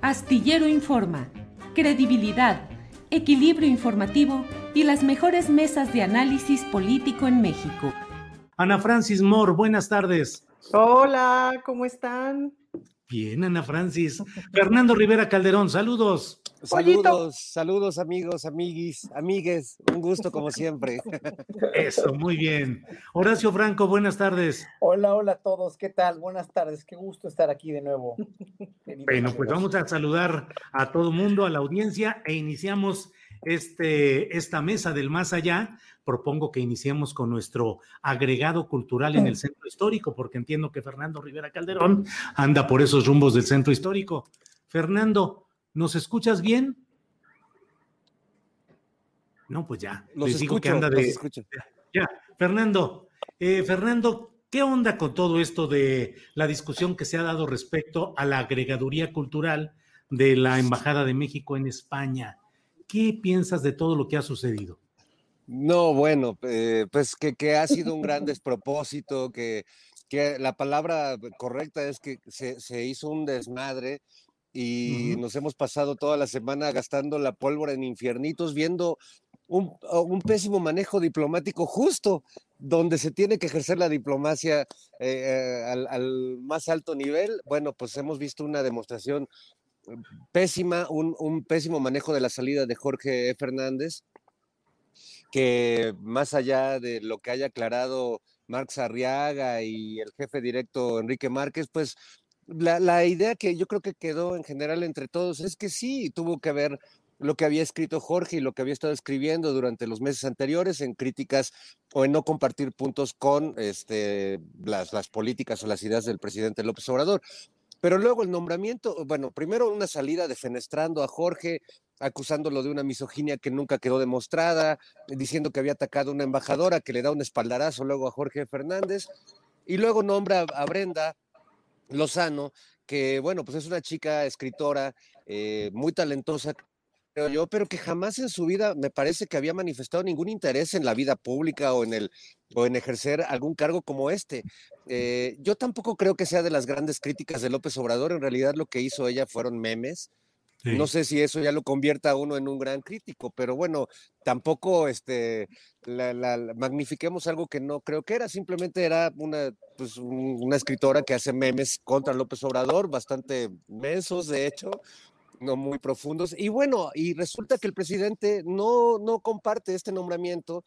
Astillero Informa, credibilidad, equilibrio informativo y las mejores mesas de análisis político en México. Ana Francis Moore, buenas tardes. Hola, ¿cómo están? Bien, Ana Francis. Fernando Rivera Calderón, saludos. Saludos, saludos amigos, amiguis, amigues, un gusto como siempre. Eso, muy bien. Horacio Franco, buenas tardes. Hola, hola a todos, ¿qué tal? Buenas tardes, qué gusto estar aquí de nuevo. Bueno, pues vamos a saludar a todo mundo, a la audiencia e iniciamos este, esta mesa del más allá. Propongo que iniciemos con nuestro agregado cultural en el centro histórico, porque entiendo que Fernando Rivera Calderón anda por esos rumbos del centro histórico. Fernando, ¿Nos escuchas bien? No, pues ya. Los Les digo que anda de. Ya, Fernando. Eh, Fernando, ¿qué onda con todo esto de la discusión que se ha dado respecto a la agregaduría cultural de la Embajada de México en España? ¿Qué piensas de todo lo que ha sucedido? No, bueno, eh, pues que, que, ha sido un gran despropósito, que, que la palabra correcta es que se, se hizo un desmadre y nos hemos pasado toda la semana gastando la pólvora en infiernitos, viendo un, un, pésimo manejo diplomático justo donde se tiene que ejercer la diplomacia eh, al, al, más alto nivel. Bueno, pues hemos visto una demostración pésima, un, un pésimo manejo de la salida de Jorge Fernández, que más allá de lo que haya aclarado Marx Arriaga y el jefe directo Enrique Márquez, pues la, la, idea que yo creo que quedó en general entre todos es que sí, tuvo que ver lo que había escrito Jorge y lo que había estado escribiendo durante los meses anteriores en críticas o en no compartir puntos con este, las, las políticas o las ideas del presidente López Obrador. Pero luego el nombramiento, bueno, primero una salida defenestrando a Jorge, acusándolo de una misoginia que nunca quedó demostrada, diciendo que había atacado a una embajadora que le da un espaldarazo luego a Jorge Fernández, y luego nombra a Brenda Lozano, que bueno, pues es una chica escritora eh, muy talentosa, creo yo, pero que jamás en su vida me parece que había manifestado ningún interés en la vida pública o en el o en ejercer algún cargo como este. Eh, yo tampoco creo que sea de las grandes críticas de López Obrador, en realidad lo que hizo ella fueron memes. No sé si eso ya lo convierta a uno en un gran crítico, pero bueno, tampoco este, la, la, magnifiquemos algo que no creo que era, simplemente era una, pues, una escritora que hace memes contra López Obrador, bastante mensos, de hecho, no muy profundos. Y bueno, y resulta que el presidente no, no comparte este nombramiento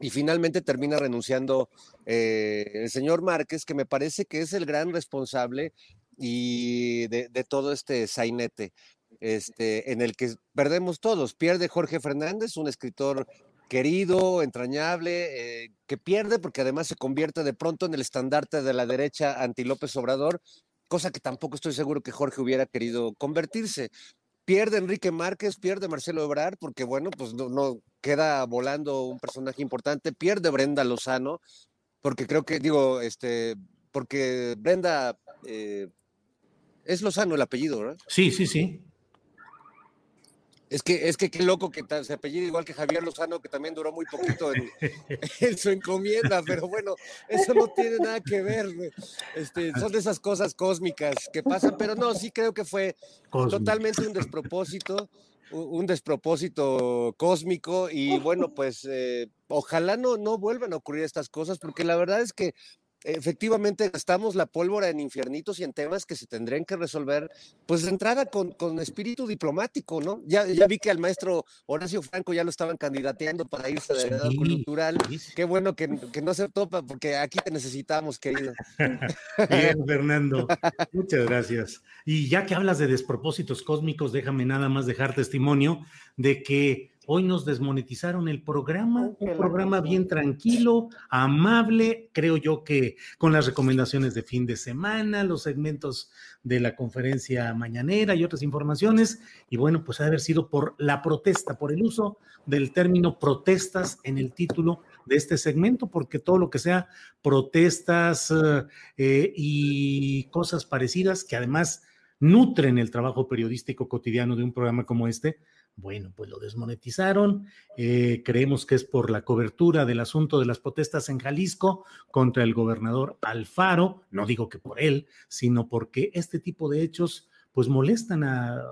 y finalmente termina renunciando eh, el señor Márquez, que me parece que es el gran responsable y de, de todo este sainete este, en el que perdemos todos. Pierde Jorge Fernández, un escritor querido, entrañable, eh, que pierde porque además se convierte de pronto en el estandarte de la derecha anti López Obrador, cosa que tampoco estoy seguro que Jorge hubiera querido convertirse. Pierde Enrique Márquez, pierde Marcelo Ebrard, porque bueno, pues no, queda volando un personaje importante, pierde Brenda Lozano, porque creo que, digo, este, porque Brenda eh, es Lozano el apellido, ¿verdad? Sí, sí, sí. Es que, es que qué loco que se apellida igual que Javier Lozano, que también duró muy poquito en, en, su encomienda, pero bueno, eso no tiene nada que ver. Este, son de esas cosas cósmicas que pasan, pero no, sí creo que fue totalmente un despropósito, un despropósito cósmico y bueno, pues eh, ojalá no, no vuelvan a ocurrir estas cosas, porque la verdad es que efectivamente gastamos la pólvora en infiernitos y en temas que se tendrían que resolver, pues de entrada con, con espíritu diplomático, ¿no? Ya, ya vi que al maestro Horacio Franco ya lo estaban candidateando para irse de edad cultural. Qué bueno que, que, no se topa, porque aquí te necesitamos, querido. Bien, Fernando. Muchas gracias. Y ya que hablas de despropósitos cósmicos, déjame nada más dejar testimonio de que Hoy nos desmonetizaron el programa, un programa bien tranquilo, amable, creo yo que con las recomendaciones de fin de semana, los segmentos de la conferencia mañanera y otras informaciones. Y bueno, pues ha haber sido por la protesta, por el uso del término protestas en el título de este segmento, porque todo lo que sea protestas eh, y cosas parecidas que además nutren el trabajo periodístico cotidiano de un programa como este, bueno, pues lo desmonetizaron. Eh, creemos que es por la cobertura del asunto de las protestas en Jalisco contra el gobernador Alfaro. No digo que por él, sino porque este tipo de hechos pues molestan a,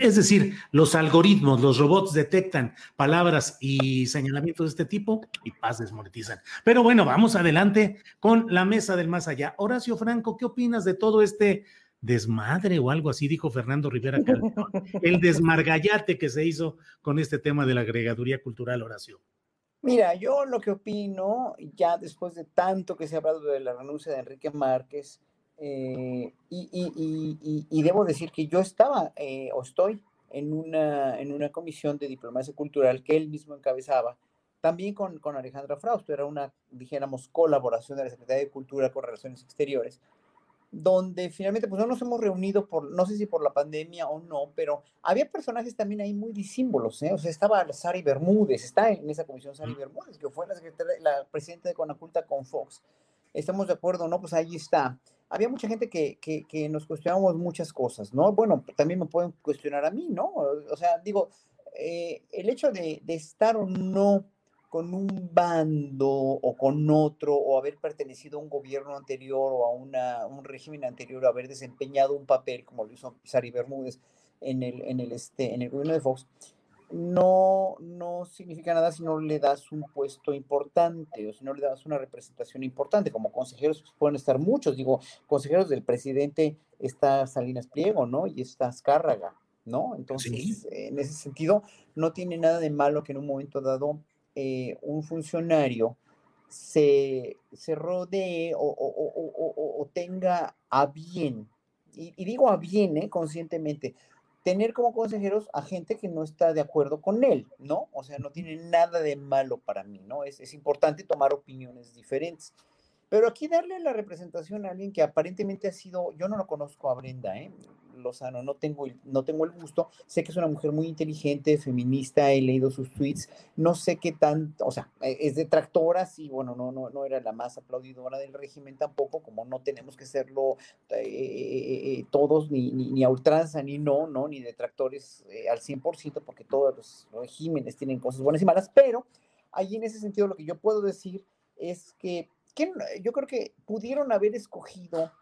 es decir, los algoritmos, los robots detectan palabras y señalamientos de este tipo y paz desmonetizan. Pero bueno, vamos adelante con la mesa del más allá. Horacio Franco, ¿qué opinas de todo este desmadre o algo así, dijo Fernando Rivera Calderón, el desmargallate que se hizo con este tema de la agregaduría cultural, Horacio. Mira, yo lo que opino, ya después de tanto que se ha hablado de la renuncia de Enrique Márquez, eh, y, debo decir que yo estaba eh, o estoy en una, en una comisión de diplomacia cultural que él mismo encabezaba, también con, con Alejandra Frausto, era una, dijéramos, colaboración de la Secretaría de Cultura con Relaciones Exteriores, donde finalmente pues no nos hemos reunido por, no sé si por la pandemia o no, pero había personajes también ahí muy disímbolos, ¿eh? O sea, estaba Sari Bermúdez, está en esa comisión Sari Bermúdez, que fue la, secretaria, la presidenta de Conaculta con Fox. Estamos de acuerdo, ¿no? Pues ahí está. Había mucha gente que, que, que nos cuestionamos muchas cosas, ¿no? Bueno, también me pueden cuestionar a mí, ¿no? O sea, digo, eh, el hecho de, de estar o no con un bando o con otro, o haber pertenecido a un gobierno anterior o a una, un régimen anterior, o haber desempeñado un papel, como lo hizo Sari Bermúdez en el, en el, este, en el gobierno de Fox, no, no significa nada si no le das un puesto importante o si no le das una representación importante. Como consejeros pues, pueden estar muchos, digo, consejeros del presidente está Salinas Pliego, ¿no? Y está Azcárraga, ¿no? Entonces, en ese sentido, no tiene nada de malo que en un momento dado eh, un funcionario se, se rodee o, tenga a bien, y, digo a bien, eh, conscientemente, tener como consejeros a gente que no está de acuerdo con él, ¿no? O sea, no tiene nada de malo para mí, ¿no? Es, es importante tomar opiniones diferentes. Pero aquí darle la representación a alguien que aparentemente ha sido, yo no lo conozco a Brenda, ¿eh? Lozano, no tengo, no tengo el gusto, sé que es una mujer muy inteligente, feminista, he leído sus tweets, no sé qué tanto, o sea, e, es detractora, sí, bueno, no, no, no era la más aplaudidora del régimen tampoco, como no tenemos que serlo eh, eh, todos, ni, ni, a ultranza, ni no, no, ni detractores eh, al 100%, porque todos los regímenes tienen cosas buenas y malas, pero ahí en ese sentido lo que yo puedo decir es que yo creo que pudieron haber escogido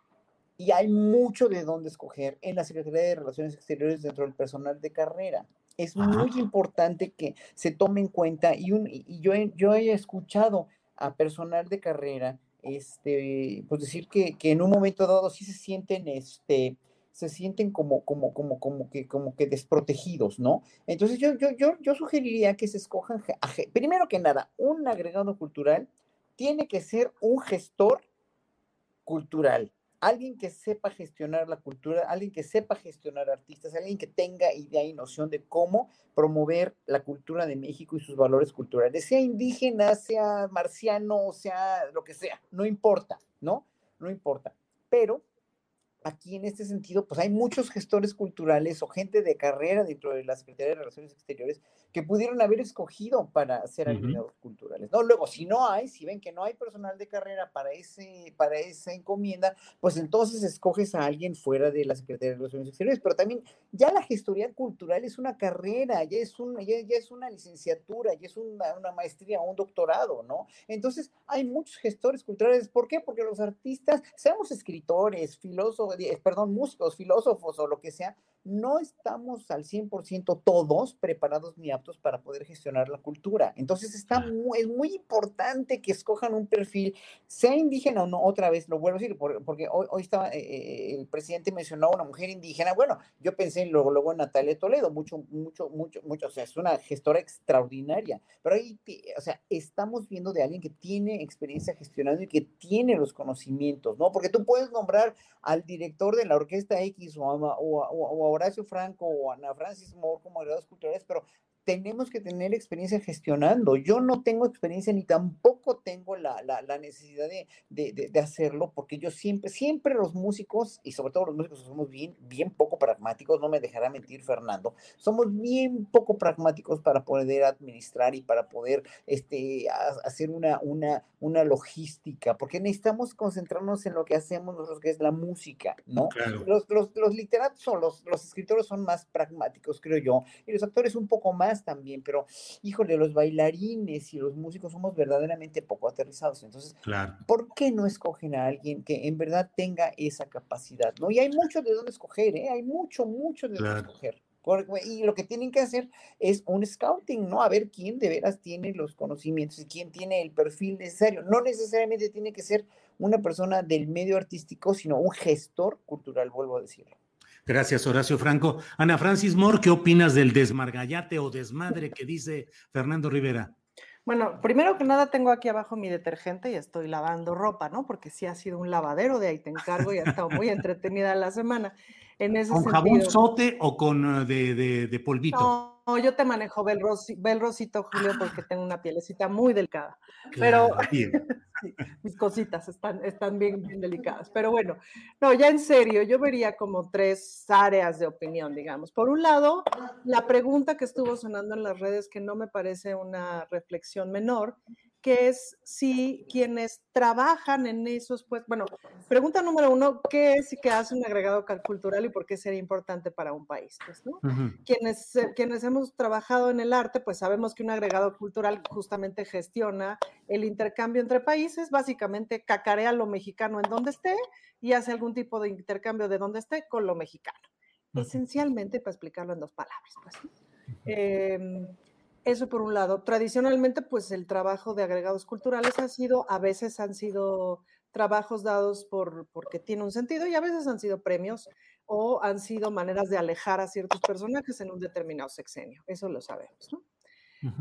y hay mucho de dónde escoger en la Secretaría de Relaciones Exteriores dentro del personal de carrera. Es muy importante que se tome en cuenta y, un, y yo, he, yo he escuchado a personal de carrera este, pues decir que, que, en un momento dado sí se sienten, este, se sienten como, como, como, como, que, como que desprotegidos, ¿no? Entonces yo, yo, yo, yo sugeriría que se escojan, primero que nada, un agregado cultural tiene que ser un gestor cultural alguien que sepa gestionar la cultura, alguien que sepa gestionar artistas, alguien que tenga idea y noción de cómo promover la cultura de México y sus valores culturales, sea indígena, sea marciano, sea lo que sea, no importa, ¿no? No importa. Pero aquí en este sentido, pues hay muchos gestores culturales o gente de carrera dentro de la Secretaría de Relaciones Exteriores que pudieron haber escogido para ser aliados culturales. No, luego, si no hay, si ven que no hay personal de carrera para, ese, para esa encomienda, pues entonces escoges a alguien fuera de la Secretaría de Relaciones Exteriores. Pero también ya la gestoría cultural es una carrera, ya es, un, ya, es una licenciatura, ya es una, una maestría, un doctorado, ¿no? Entonces, hay muchos gestores culturales. ¿Por qué? Porque los artistas, seamos escritores, filósofos, perdón, músicos, filósofos o lo que sea, no estamos al 100% todos preparados ni aptos para poder gestionar la cultura. Entonces está muy, es muy importante que escojan un perfil, sea indígena o no, otra vez lo vuelvo a decir, porque hoy, hoy estaba, eh, eh, el presidente mencionó a una mujer indígena, bueno, yo pensé luego, luego en Natalia Toledo, mucho, mucho, mucho, mucho, o sea, es una gestora extraordinaria, pero ahí, o sea, estamos viendo de alguien que tiene experiencia gestionando y que tiene los conocimientos, ¿no? Porque tú puedes nombrar al director de la orquesta X o a, o Horacio Franco o Ana Francis Moore como agregados culturales, pero tenemos que tener experiencia gestionando. Yo no tengo experiencia ni tampoco tengo la, la, necesidad de, de, de, hacerlo porque yo siempre, siempre los músicos, y sobre todo los músicos somos bien, bien poco pragmáticos, no me dejará mentir Fernando, somos bien poco pragmáticos para poder administrar y para poder este, hacer una, una, una logística, porque necesitamos concentrarnos en lo que hacemos nosotros, que es la música, ¿no? Los, los, los literatos o los, los escritores son más pragmáticos, creo yo, y los actores un poco más también, pero híjole, los bailarines y los músicos somos verdaderamente poco aterrizados. Entonces, ¿por qué no escogen a alguien que en verdad tenga esa capacidad? ¿no? Y hay mucho de dónde escoger, ¿eh? hay mucho, mucho de dónde escoger. Y lo que tienen que hacer es un scouting, ¿no? A ver quién de veras tiene los conocimientos y quién tiene el perfil necesario. No necesariamente tiene que ser una persona del medio artístico, sino un gestor cultural, vuelvo a decirlo. Gracias, Horacio Franco. Ana Francis Moore, ¿qué opinas del desmargallate o desmadre que dice Fernando Rivera? Bueno, primero que nada tengo aquí abajo mi detergente y estoy lavando ropa, ¿no? Porque sí ha sido un lavadero, de ahí te encargo y ha estado muy entretenida la semana. En ese ¿Con jabón sote o con eh, de, de, polvito? No, yo te manejo Bel, Rosito, Julio, porque tengo una pielecita muy delicada. Pero mis cositas están, están bien, bien delicadas. Pero bueno, no, ya en serio, yo vería como tres áreas de opinión, digamos. Por un lado, la pregunta que estuvo sonando en las redes, que no me parece una reflexión menor, que es si quienes trabajan en esos, pues, bueno, pregunta número uno, ¿qué es y qué hace un agregado cultural y por qué sería importante para un país? Pues, ¿no? quienes, eh, quienes hemos trabajado en el arte, pues sabemos que un agregado cultural justamente gestiona el intercambio entre países, básicamente cacarea lo mexicano en donde esté y hace algún tipo de intercambio de donde esté con lo mexicano. Esencialmente, para explicarlo en dos palabras. Pues, eso por un lado. Tradicionalmente, pues el trabajo de agregados culturales ha sido, a veces han sido trabajos dados por, porque tiene un sentido y a veces han sido premios o han sido maneras de alejar a ciertos personajes en un determinado sexenio. Eso lo sabemos, ¿no?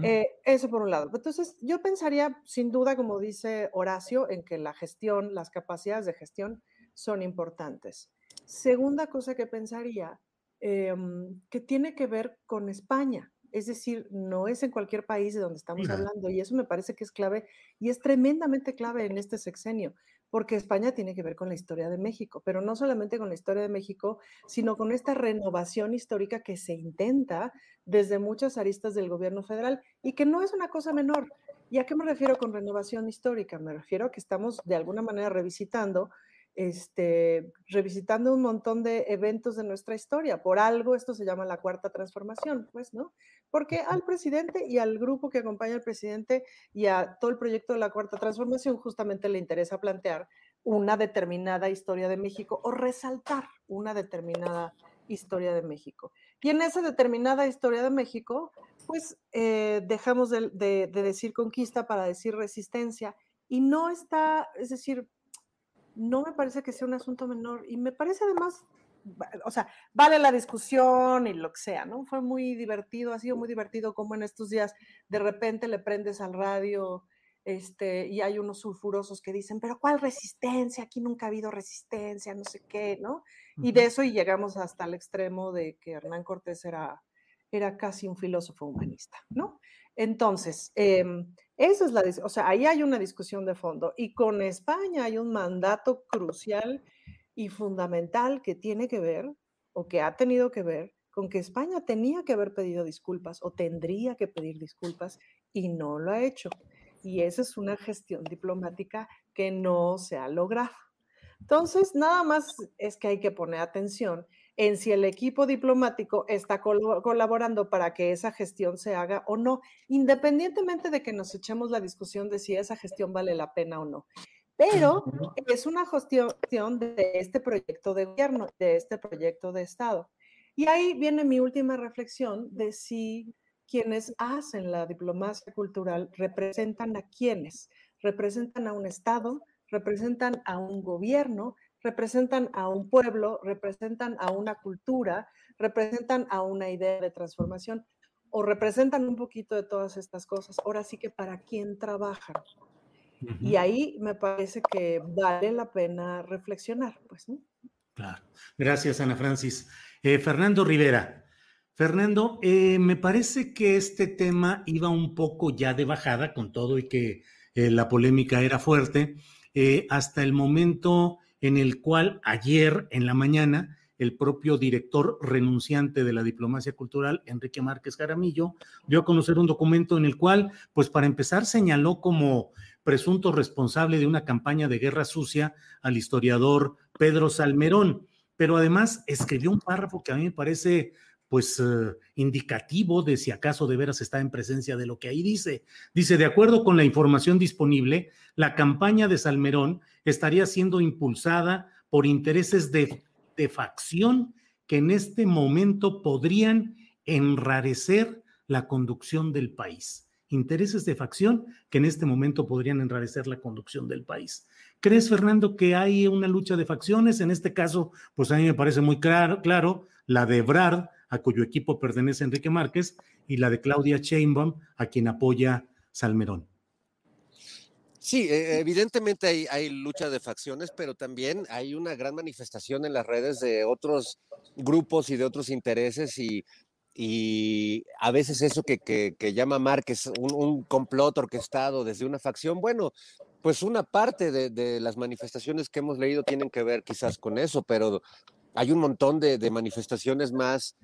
Eh, eso por un lado. Entonces, yo pensaría, sin duda, como dice Horacio, en que la gestión, las capacidades de gestión son importantes. Segunda cosa que pensaría, em, que tiene que ver con España. Es decir, no es en cualquier país de donde estamos hablando y eso me parece que es clave y es tremendamente clave en este sexenio, porque España tiene que ver con la historia de México, pero no solamente con la historia de México, sino con esta renovación histórica que se intenta desde muchas aristas del gobierno federal y que no es una cosa menor. ¿Y a qué me refiero con renovación histórica? Me refiero a que estamos de alguna manera revisitando este, revisitando un montón de eventos de nuestra historia. Por algo esto se llama la cuarta transformación, pues, ¿no? Porque al presidente y al grupo que acompaña al presidente y a todo el proyecto de la cuarta transformación justamente le interesa plantear una determinada historia de México o resaltar una determinada historia de México. Y en esa determinada historia de México, pues eh, dejamos de, de decir conquista para decir resistencia y no está, es decir, no me parece que sea un asunto menor y me parece además, o sea, vale la discusión y lo que sea, ¿no? Fue muy divertido, ha sido muy divertido como en estos días de repente le prendes al radio este, y hay unos sulfurosos que dicen, pero ¿cuál resistencia? Aquí nunca ha habido resistencia, no sé qué, ¿no? Y de eso y llegamos hasta el extremo de que Hernán Cortés era, era casi un filósofo humanista, ¿no? Entonces, em, eso es la, o sea, ahí hay una discusión de fondo y con España hay un mandato crucial y fundamental que tiene que ver o que ha tenido que ver con que España tenía que haber pedido disculpas o tendría que pedir disculpas y no lo ha hecho. Y esa es una gestión diplomática que no se ha logrado. Entonces, nada más es que hay que poner atención en si el equipo diplomático está colaborando para que esa gestión se haga o no, independientemente de que nos echemos la discusión de si esa gestión vale la pena o no. pero es una gestión de este proyecto de gobierno, de este proyecto de Estado. Y ahí viene mi última reflexión de si quienes hacen la diplomacia cultural representan a quienes, representan a un Estado, representan a un gobierno, representan a un pueblo, representan a una cultura, representan a una idea de transformación o representan un poquito de todas estas cosas. Ahora sí que para quién trabajan. Y ahí me parece que vale la pena reflexionar, pues, Claro. Gracias, Ana Francis. Eh, Fernando Rivera. Fernando, eh, me parece que este tema iba un poco ya de bajada con todo y que eh, la polémica era fuerte, hasta el momento en el cual ayer en la mañana el propio director renunciante de la diplomacia cultural, Enrique Márquez Jaramillo, dio a conocer un documento en el cual, pues para empezar, señaló como presunto responsable de una campaña de guerra sucia al historiador Pedro Salmerón, pero además escribió un párrafo que a mí me parece pues eh, indicativo de si acaso de veras está en presencia de lo que ahí dice. Dice, de acuerdo con la información disponible, la campaña de Salmerón estaría siendo impulsada por intereses de, de facción que en este momento podrían enrarecer la conducción del país intereses de facción que en este momento podrían enrarecer la conducción del país. ¿Crees, Fernando, que hay una lucha de facciones? En este caso, pues a mí me parece muy claro, claro la de Brad, a cuyo equipo pertenece Enrique Márquez, y la de Claudia Sheinbaum, a quien apoya Salmerón. Sí, e, evidentemente hay, lucha de facciones, pero también hay una gran manifestación en las redes de otros grupos y de otros intereses y a veces eso que, que, llama Márquez un, complot orquestado desde una facción, bueno, pues una parte de, las manifestaciones que hemos leído tienen que ver quizás con eso, pero hay un montón de manifestaciones más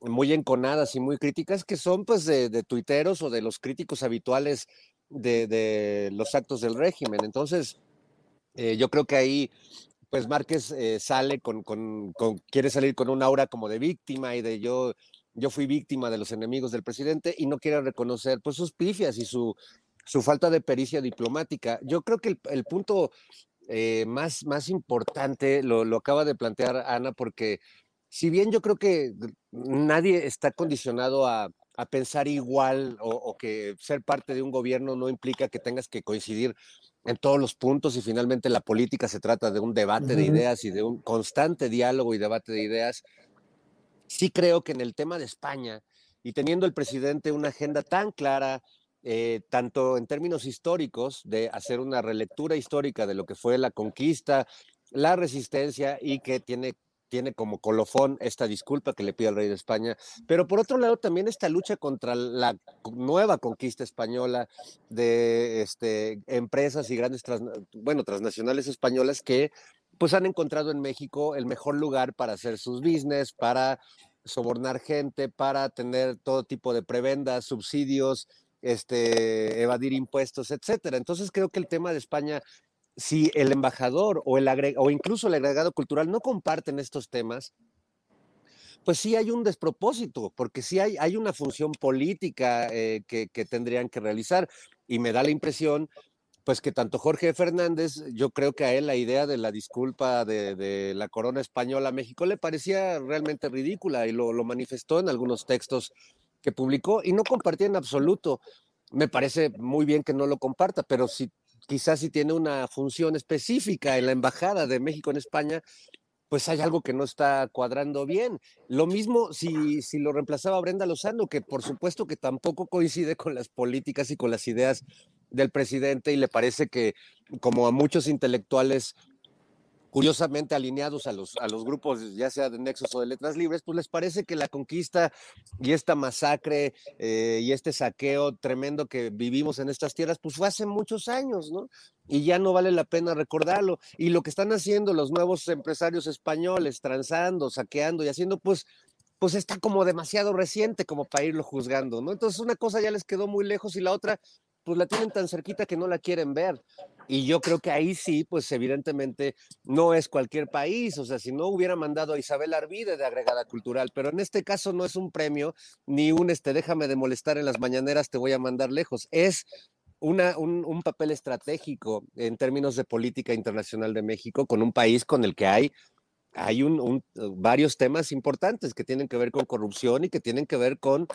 muy enconadas y muy críticas que son pues de, tuiteros o de los críticos habituales de, los actos del régimen. Entonces, eh, yo creo que ahí pues Márquez eh, sale con, con, con, quiere salir con un aura como de víctima y de yo yo fui víctima de los enemigos del presidente y no quiere reconocer pues sus pifias y su, su falta de pericia diplomática. Yo creo que el, punto eh, más, más importante lo, lo, acaba de plantear Ana, porque si bien yo creo que nadie está condicionado a, a pensar igual o, o, que ser parte de un gobierno no implica que tengas que coincidir en todos los puntos y finalmente la política se trata de un debate de ideas y de un constante diálogo y debate de ideas. Sí creo que en el tema de España, y teniendo el presidente una agenda tan clara, eh, tanto en términos históricos, de hacer una relectura histórica de lo que fue la conquista, la resistencia y que tiene tiene como colofón esta disculpa que le pide al rey de España, pero por otro lado también esta lucha contra la nueva conquista española de este, empresas y grandes, bueno, transnacionales españolas que pues han encontrado en México el mejor lugar para hacer sus business, para sobornar gente, para tener todo tipo de prebendas, subsidios, este, evadir impuestos, etcétera. Entonces creo que el tema de España, si el embajador o, el o incluso el agregado cultural no comparten estos temas, pues sí hay un despropósito, porque sí hay, hay una función política eh, que, que, tendrían que realizar. Y me da la impresión pues que tanto Jorge Fernández, yo creo que a él la idea de la disculpa de, la corona española a México le parecía realmente ridícula y lo, manifestó en algunos textos que publicó y no compartía en absoluto. Me parece muy bien que no lo comparta, pero si quizás si tiene una función específica en la embajada de México en España, pues hay algo que no está cuadrando bien. Lo mismo si, si lo reemplazaba Brenda Lozano, que por supuesto que tampoco coincide con las políticas y con las ideas del presidente y le parece que, como a muchos intelectuales curiosamente alineados a los, a los grupos, ya sea de Nexos o de Letras Libres, pues les parece que la conquista y esta masacre eh, y este saqueo tremendo que vivimos en estas tierras, pues fue hace muchos años, ¿no? Y ya no vale la pena recordarlo. Y lo que están haciendo los nuevos empresarios españoles, transando, saqueando y haciendo, pues pues está como demasiado reciente como para irlo juzgando, ¿no? Entonces una cosa ya les quedó muy lejos y la otra, pues la tienen tan cerquita que no la quieren ver. Y yo creo que ahí sí, pues evidentemente no es cualquier país, o sea, si no hubiera mandado a Isabel Arvide de agregada cultural, pero en este caso no es un premio ni un este déjame de molestar en las mañaneras, te voy a mandar lejos, es una, un, papel estratégico en términos de política internacional de México con un país con el que hay, hay un, varios temas importantes que tienen que ver con corrupción y que tienen que ver con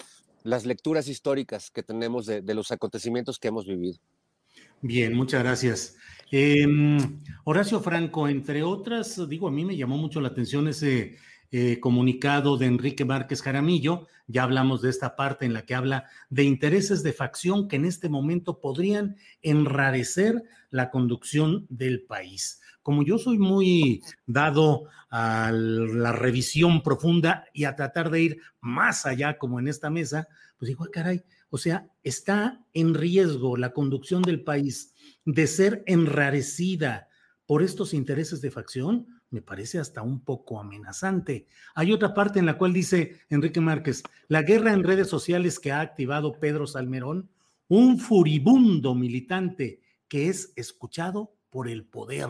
las lecturas históricas que tenemos de, los acontecimientos que hemos vivido. Bien, muchas gracias. Em, Horacio Franco, entre otras, digo, a mí me llamó mucho la atención ese eh, comunicado de Enrique Márquez Jaramillo. Ya hablamos de esta parte en la que habla de intereses de facción que en este momento podrían enrarecer la conducción del país. Como yo soy muy dado a la revisión profunda y a tratar de ir más allá, como en esta mesa, pues digo, caray, o sea, está en riesgo la conducción del país de ser enrarecida por estos intereses de facción me parece hasta un poco amenazante. Hay otra parte en la cual dice Enrique Márquez, la guerra en redes sociales que ha activado Pedro Salmerón, un furibundo militante que es escuchado por el poder.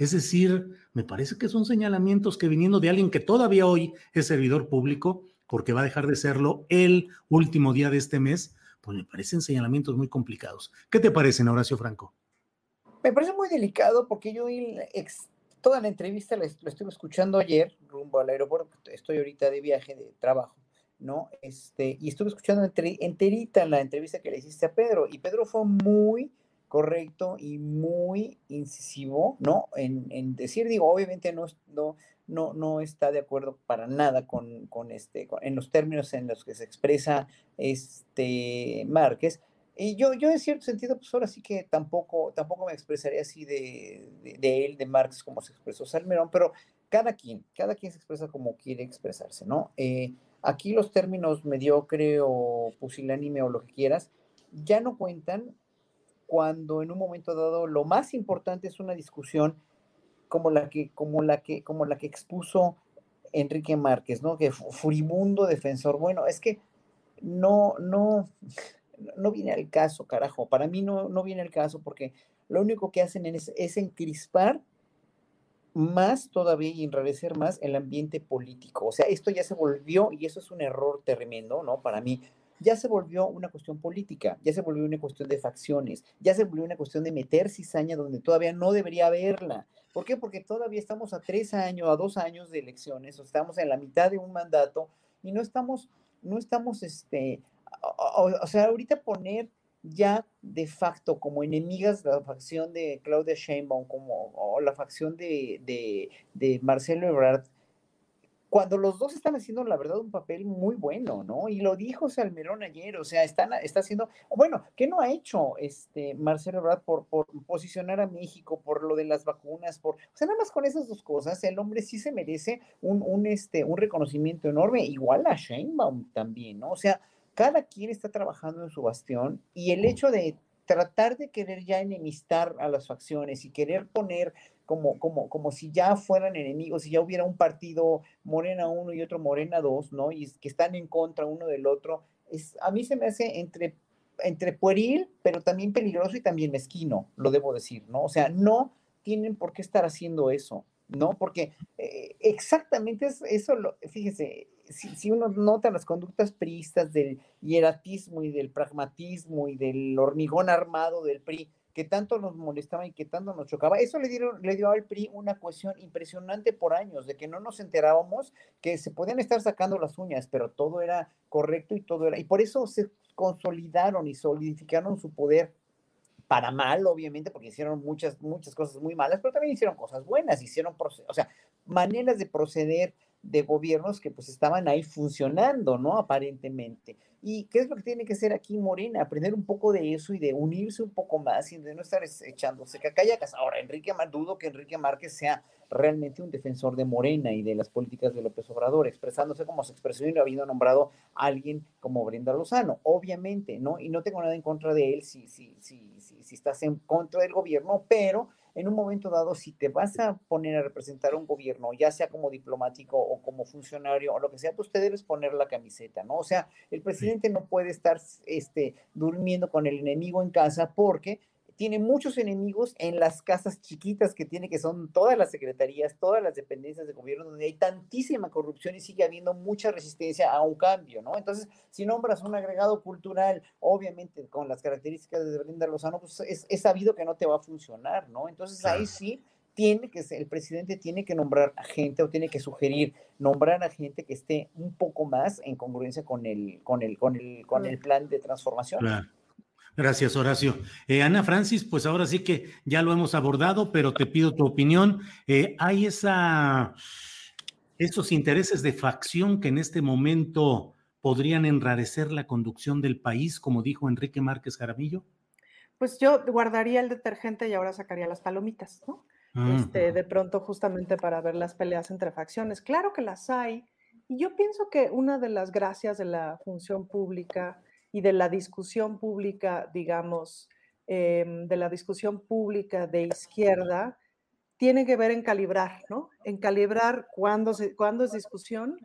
Es decir, me parece que son señalamientos que viniendo de alguien que todavía hoy es servidor público, porque va a dejar de serlo el último día de este mes, pues me parecen señalamientos muy complicados. ¿Qué te parecen, Horacio Franco? Me parece muy delicado porque yo toda la entrevista la, estuve escuchando ayer rumbo al aeropuerto, estoy ahorita de viaje de trabajo, ¿no? Este, y estuve escuchando enterita la entrevista que le hiciste a Pedro, y Pedro fue muy correcto y muy incisivo, ¿no? En, decir, digo, obviamente no, no, no, está de acuerdo para nada con, con este, en los términos en los que se expresa este Márquez, y yo, yo en cierto sentido, pues ahora sí que tampoco, tampoco me expresaría así de, de, él, de Marx, como se expresó Salmerón, pero cada quien, cada quien se expresa como quiere expresarse, ¿no? Eh, aquí los términos mediocre o pusilánime o lo que quieras, ya no cuentan cuando en un momento dado lo más importante es una discusión como la que, como la que, como la que expuso Enrique Márquez, ¿no? Que furibundo defensor. Bueno, es que no, no, no viene al caso, carajo. Para mí no, no viene al caso porque lo único que hacen es, es encrispar más todavía y enrarecer más el ambiente político. O sea, esto ya se volvió, y eso es un error tremendo, ¿no? Para mí, ya se volvió una cuestión política, ya se volvió una cuestión de facciones, ya se volvió una cuestión de meter cizaña donde todavía no debería haberla. ¿Por qué? Porque todavía estamos a tres años, a dos años de elecciones, o estamos en la mitad de un mandato y no estamos, no estamos este, o, sea, ahorita poner ya de facto como enemigas la facción de Claudia Sheinbaum como, o la facción de, de, de Marcelo Ebrard, cuando los dos están haciendo, la verdad, un papel muy bueno, ¿no? Y lo dijo Salmerón ayer, o sea, están, está haciendo, bueno, ¿qué no ha hecho este Marcelo Ebrard por, por posicionar a México, por lo de las vacunas, por, o sea, nada más con esas dos cosas, el hombre sí se merece un, un, este, un reconocimiento enorme, igual a Sheinbaum también, ¿no? O sea, cada quien está trabajando en su bastión y el hecho de tratar de querer ya enemistar a las facciones y querer poner como, como, como si ya fueran enemigos, si ya hubiera un partido Morena 1 y otro Morena 2, ¿no? Y que están en contra uno del otro, es, a mí se me hace entre, entre pueril, pero también peligroso y también mezquino, lo debo decir, ¿no? O sea, no tienen por qué estar haciendo eso, ¿no? Porque eh, exactamente eso, lo, fíjese, si, uno nota las conductas priistas del hieratismo y del pragmatismo y del hormigón armado del PRI, que tanto nos molestaba y que tanto nos chocaba, eso le, dieron, le dio al PRI una cohesión impresionante por años, de que no nos enterábamos que se podían estar sacando las uñas, pero todo era correcto y todo era, y por eso se consolidaron y solidificaron su poder para mal, obviamente, porque hicieron muchas, muchas cosas muy malas, pero también hicieron cosas buenas, hicieron, o sea, maneras de proceder de gobiernos que pues estaban ahí funcionando, ¿no? Aparentemente. ¿Y qué es lo que tiene que hacer aquí Morena? Aprender un poco de eso y de unirse un poco más y de no estar echándose cacayacas. Ahora, Enrique, dudo que Enrique Márquez sea realmente un defensor de Morena y de las políticas de López Obrador, expresándose como se expresó y no habiendo nombrado a alguien como Brenda Lozano, obviamente, ¿no? Y no tengo nada en contra de él si, si, si, si, si estás en contra del gobierno, pero en un momento dado, si te vas a poner a representar un gobierno, ya sea como diplomático o como funcionario o lo que sea, pues te debes poner la camiseta, ¿no? O sea, el presidente no puede estar este, durmiendo con el enemigo en casa porque tiene muchos enemigos en las casas chiquitas que tiene, que son todas las secretarías, todas las dependencias de gobierno, donde hay tantísima corrupción y sigue habiendo mucha resistencia a un cambio, ¿no? Entonces, si nombras un agregado cultural, obviamente con las características de Brenda Lozano, pues es, es sabido que no te va a funcionar, ¿no? Entonces ahí sí tiene que el presidente tiene que nombrar a gente o tiene que sugerir nombrar a gente que esté un poco más en congruencia con el, con el, con el, con el plan de transformación. Gracias, Horacio. Eh, Ana Francis, pues ahora sí que ya lo hemos abordado, pero te pido tu opinión. Eh, ¿Hay esa, esos intereses de facción que en este momento podrían enrarecer la conducción del país, como dijo Enrique Márquez Jaramillo? Pues yo guardaría el detergente y ahora sacaría las palomitas, ¿no? Este, de pronto justamente para ver las peleas entre facciones. Claro que las hay. Y yo pienso que una de las gracias de la función pública y de la discusión pública, digamos, em, de la discusión pública de izquierda, tiene que ver en calibrar, ¿no? En calibrar cuándo, se, cuándo es discusión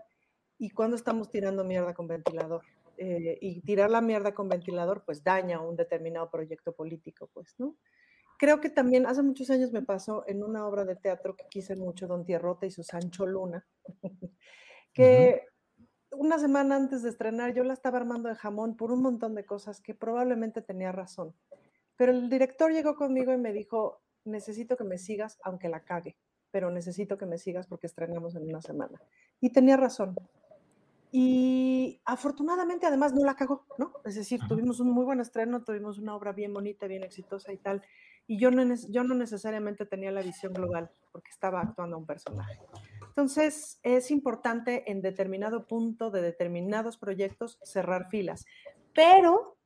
y cuándo estamos tirando mierda con ventilador. Eh, y tirar la mierda con ventilador, pues daña un determinado proyecto político, pues, ¿no? Creo que también hace muchos años me pasó en una obra de teatro que quise mucho, Don Tierrota y su Sancho Luna, que una semana antes de estrenar yo la estaba armando de jamón por un montón de cosas que probablemente tenía razón. Pero el director llegó conmigo y me dijo, necesito que me sigas aunque la cague, pero necesito que me sigas porque estrenamos en una semana. Y tenía razón. Y afortunadamente además no la cagó, ¿no? Es decir, tuvimos un muy buen estreno, tuvimos una obra bien bonita, bien exitosa y tal. Y yo no, yo no necesariamente tenía la visión global porque estaba actuando a un personaje. Entonces, es importante en determinado punto de determinados proyectos cerrar filas, pero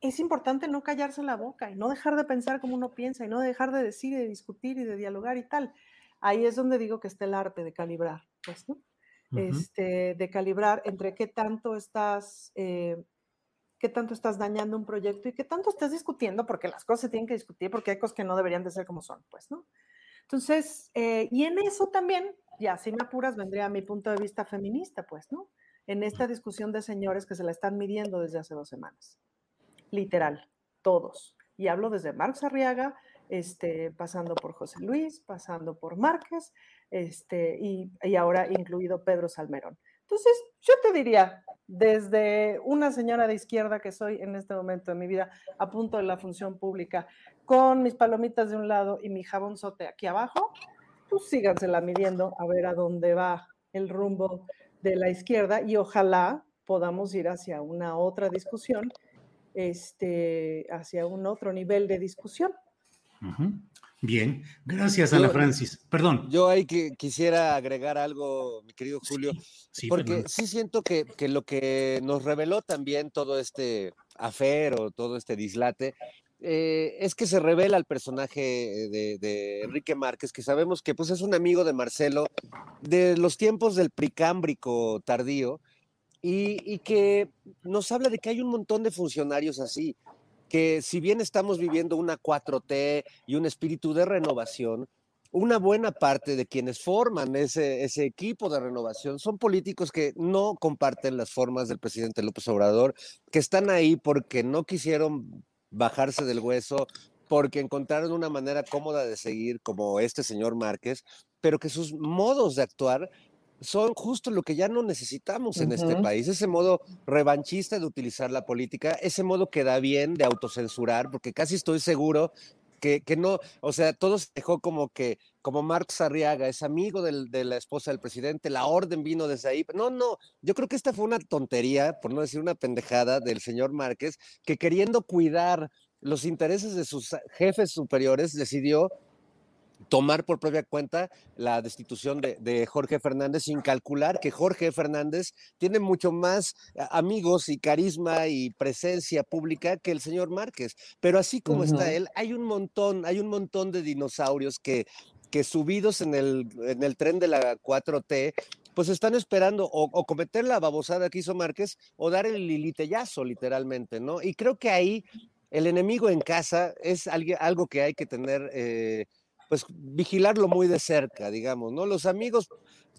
es importante no callarse la boca y no dejar de pensar como uno piensa y no dejar de decir y de discutir y de dialogar y tal. Ahí es donde digo que está el arte de calibrar, pues, ¿no? este, de calibrar entre qué tanto estás, eh, qué tanto estás dañando un proyecto y qué tanto estás discutiendo, porque las cosas se tienen que discutir, porque hay cosas que no deberían de ser como son, pues, ¿no? Entonces, eh, y en eso también ya, si me apuras, vendría a mi punto de vista feminista, pues, ¿no? En esta discusión de señores que se la están midiendo desde hace dos semanas. Literal, todos. Y hablo desde Marx Arriaga, este, pasando por José Luis, pasando por Márquez, este, y, y ahora incluido Pedro Salmerón. Entonces, yo te diría, desde una señora de izquierda que soy en este momento de mi vida, a punto de la función pública, con mis palomitas de un lado y mi jabonzote aquí abajo, pues sígansela midiendo a ver a dónde va el rumbo de la izquierda y ojalá podamos ir hacia una otra discusión, este, hacia un otro nivel de discusión. Bien, gracias Ana Francis. Perdón. Yo ahí que quisiera agregar algo, mi querido Julio, porque sí siento que, que, lo que nos reveló también todo este afer o todo este dislate eh, es que se revela el personaje de, Enrique Márquez, que sabemos que pues, es un amigo de Marcelo de los tiempos del pricámbrico tardío, y, que nos habla de que hay un montón de funcionarios así, que si bien estamos viviendo una 4T y un espíritu de renovación, una buena parte de quienes forman ese, equipo de renovación son políticos que no comparten las formas del presidente López Obrador, que están ahí porque no quisieron bajarse del hueso porque encontraron una manera cómoda de seguir como este señor Márquez, pero que sus modos de actuar son justo lo que ya no necesitamos en este país, ese modo revanchista de utilizar la política, ese modo que da bien de autocensurar, porque casi estoy seguro que, que, no, o sea, todo se dejó como que, como Marx Arriaga es amigo de la esposa del presidente, la orden vino desde ahí. No, no, yo creo que esta fue una tontería, por no decir una pendejada del señor Márquez, que queriendo cuidar los intereses de sus jefes superiores, decidió tomar por propia cuenta la destitución de, Jorge Fernández sin calcular que Jorge Fernández tiene mucho más amigos y carisma y presencia pública que el señor Márquez. Pero así como está él, hay un montón, hay un montón de dinosaurios que, que subidos en el, en el tren de la 4T pues están esperando o, cometer la babosada que hizo Márquez o dar el lilitellazo, literalmente, ¿no? Y creo que ahí el enemigo en casa es algo que hay que tener eh, pues vigilarlo muy de cerca, digamos, ¿no? Los amigos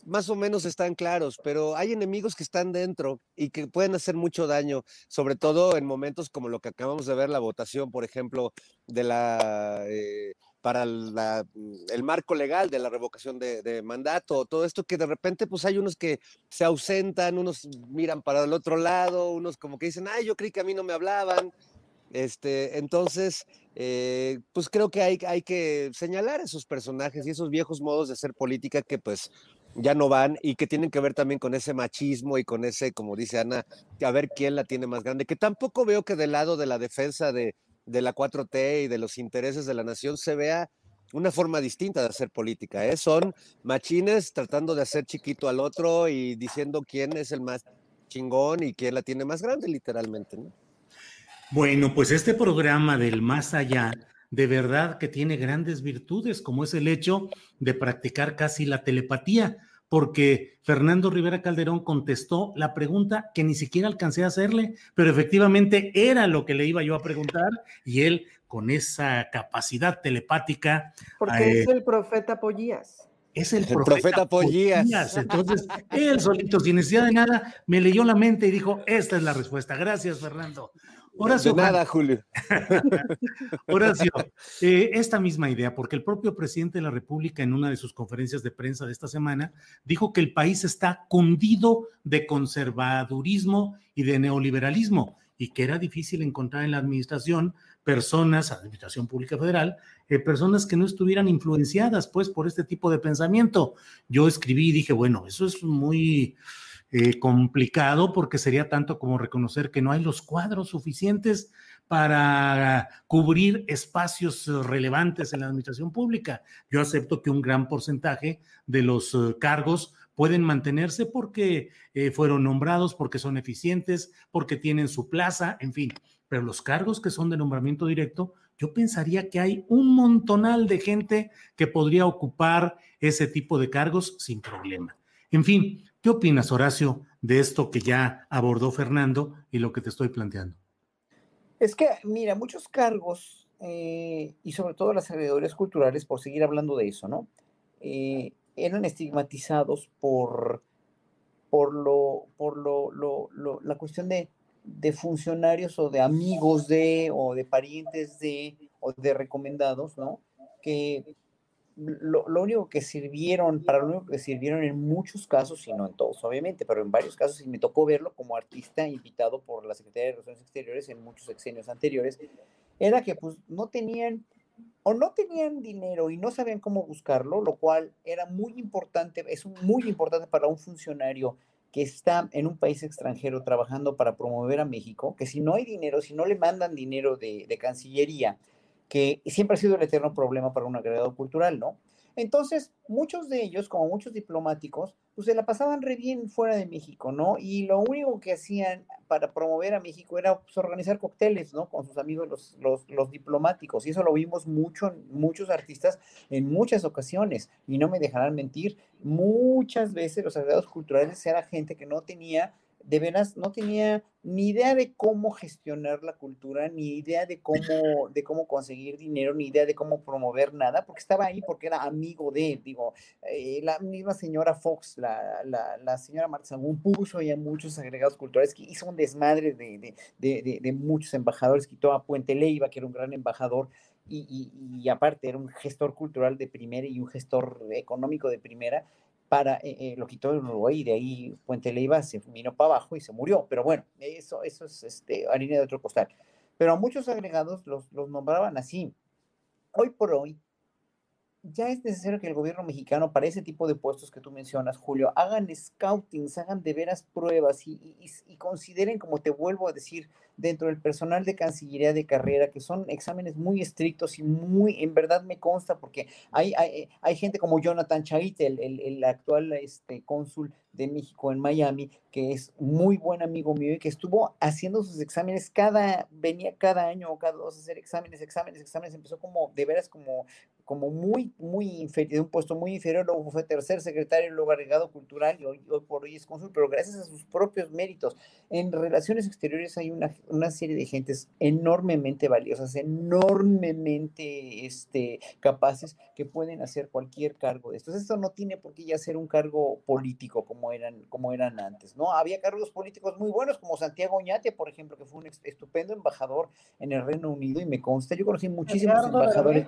más o menos están claros, pero hay enemigos que están dentro y que pueden hacer mucho daño, sobre todo en momentos como lo que acabamos de ver, la votación, por ejemplo, de la... Eh, para el marco legal de la revocación de, mandato, todo esto que de repente pues hay unos que se ausentan, unos miran para el otro lado, unos como que dicen, ay, yo creí que a mí no me hablaban. Este, entonces, eh, pues creo que hay, que señalar esos personajes y esos viejos modos de hacer política que pues ya no van y que tienen que ver también con ese machismo y con ese, como dice Ana, a ver quién la tiene más grande, que tampoco veo que del lado de la defensa de, la 4T y de los intereses de la nación se vea una forma distinta de hacer política. ¿eh? Son machines tratando de hacer chiquito al otro y diciendo quién es el más chingón y quién la tiene más grande, literalmente. Bueno, pues este programa del más allá, de verdad que tiene grandes virtudes, como es el hecho de practicar casi la telepatía porque Fernando Rivera Calderón contestó la pregunta que ni siquiera alcancé a hacerle, pero efectivamente era lo que le iba yo a preguntar y él con esa capacidad telepática. Porque es eh, el profeta Pollías. Es el, profeta, Pollías. Entonces, él solito, sin necesidad de nada, me leyó la mente y dijo, esta es la respuesta. Gracias, Fernando. Horacio. nada, Julio. Horacio, eh, esta misma idea, porque el propio presidente de la República en una de sus conferencias de prensa de esta semana dijo que el país está cundido de conservadurismo y de neoliberalismo y que era difícil encontrar en la administración personas, administración pública federal, eh, personas que no estuvieran influenciadas pues por este tipo de pensamiento. Yo escribí y dije, bueno, eso es muy eh, complicado porque sería tanto como reconocer que no hay los cuadros suficientes para cubrir espacios relevantes en la administración pública. Yo acepto que un gran porcentaje de los eh, cargos pueden mantenerse porque eh, fueron nombrados, porque son eficientes, porque tienen su plaza, en fin. Pero los cargos que son de nombramiento directo, yo pensaría que hay un montonal de gente que podría ocupar ese tipo de cargos sin problema. En fin, ¿Qué opinas, Horacio, de esto que ya abordó Fernando y lo que te estoy planteando? Es que, mira, muchos cargos eh, y sobre todo las agregadoras culturales, por seguir hablando de eso, ¿no? Eh, eran estigmatizados por, por, lo, por lo, la cuestión de, de funcionarios o de amigos de, o de parientes de, o de recomendados, ¿no? Que lo, único que sirvieron, para lo único que sirvieron en muchos casos, y no en todos obviamente, pero en varios casos, y me tocó verlo como artista invitado por la Secretaría de Relaciones Exteriores en muchos sexenios anteriores, era que pues no tenían o no tenían dinero y no sabían cómo buscarlo, lo cual era muy importante, es muy importante para un funcionario que está en un país extranjero trabajando para promover a México, que si no hay dinero, si no le mandan dinero de, de Cancillería, que siempre ha sido el eterno problema para un agregado cultural, ¿no? Entonces, muchos de ellos, como muchos diplomáticos, pues se la pasaban re bien fuera de México, ¿no? Y lo único que hacían para promover a México era pues, organizar cócteles, ¿no? Con sus amigos los, los, los, diplomáticos. Y eso lo vimos mucho, muchos artistas en muchas ocasiones. Y no me dejarán mentir, muchas veces los agregados culturales era gente que no tenía de veras no tenía ni idea de cómo gestionar la cultura, ni idea de cómo, de cómo conseguir dinero, ni idea de cómo promover nada, porque estaba ahí porque era amigo de, digo, eh, la misma señora Fox, la, la, señora Marta puso ya muchos agregados culturales, que hizo un desmadre de, de, de, muchos embajadores, quitó a Puente Leiva, que era un gran embajador, y, y, aparte era un gestor cultural de primera y un gestor económico de primera, para, eh, eh, lo quitó en Uruguay y de ahí Puente Leiva se vino para abajo y se murió. Pero bueno, eso, eso es este, harina de otro costal. Pero a muchos agregados los, los nombraban así. Hoy por hoy, ya es necesario que el gobierno mexicano, para ese tipo de puestos que tú mencionas, Julio, hagan scoutings, hagan de veras pruebas y, y, consideren, como te vuelvo a decir, dentro del personal de Cancillería de carrera, que son exámenes muy estrictos y muy, en verdad me consta, porque hay, hay, hay gente como Jonathan Chait, el, el, el, actual este, cónsul de México en Miami, que es muy buen amigo mío y que estuvo haciendo sus exámenes cada, venía cada año o cada dos a hacer exámenes, exámenes, exámenes, empezó como, de veras como como muy, muy inferior, de un puesto muy inferior, luego fue tercer secretario, luego agregado cultural y hoy, por hoy es cónsul, pero gracias a sus propios méritos. En relaciones exteriores hay una, una serie de gentes enormemente valiosas, enormemente este, capaces que pueden hacer cualquier cargo de estos. Esto no tiene por qué ya ser un cargo político como eran, como eran antes, ¿no? Había cargos políticos muy buenos como Santiago Oñate, por ejemplo, que fue un estupendo embajador en el Reino Unido y me consta, yo conocí muchísimos embajadores.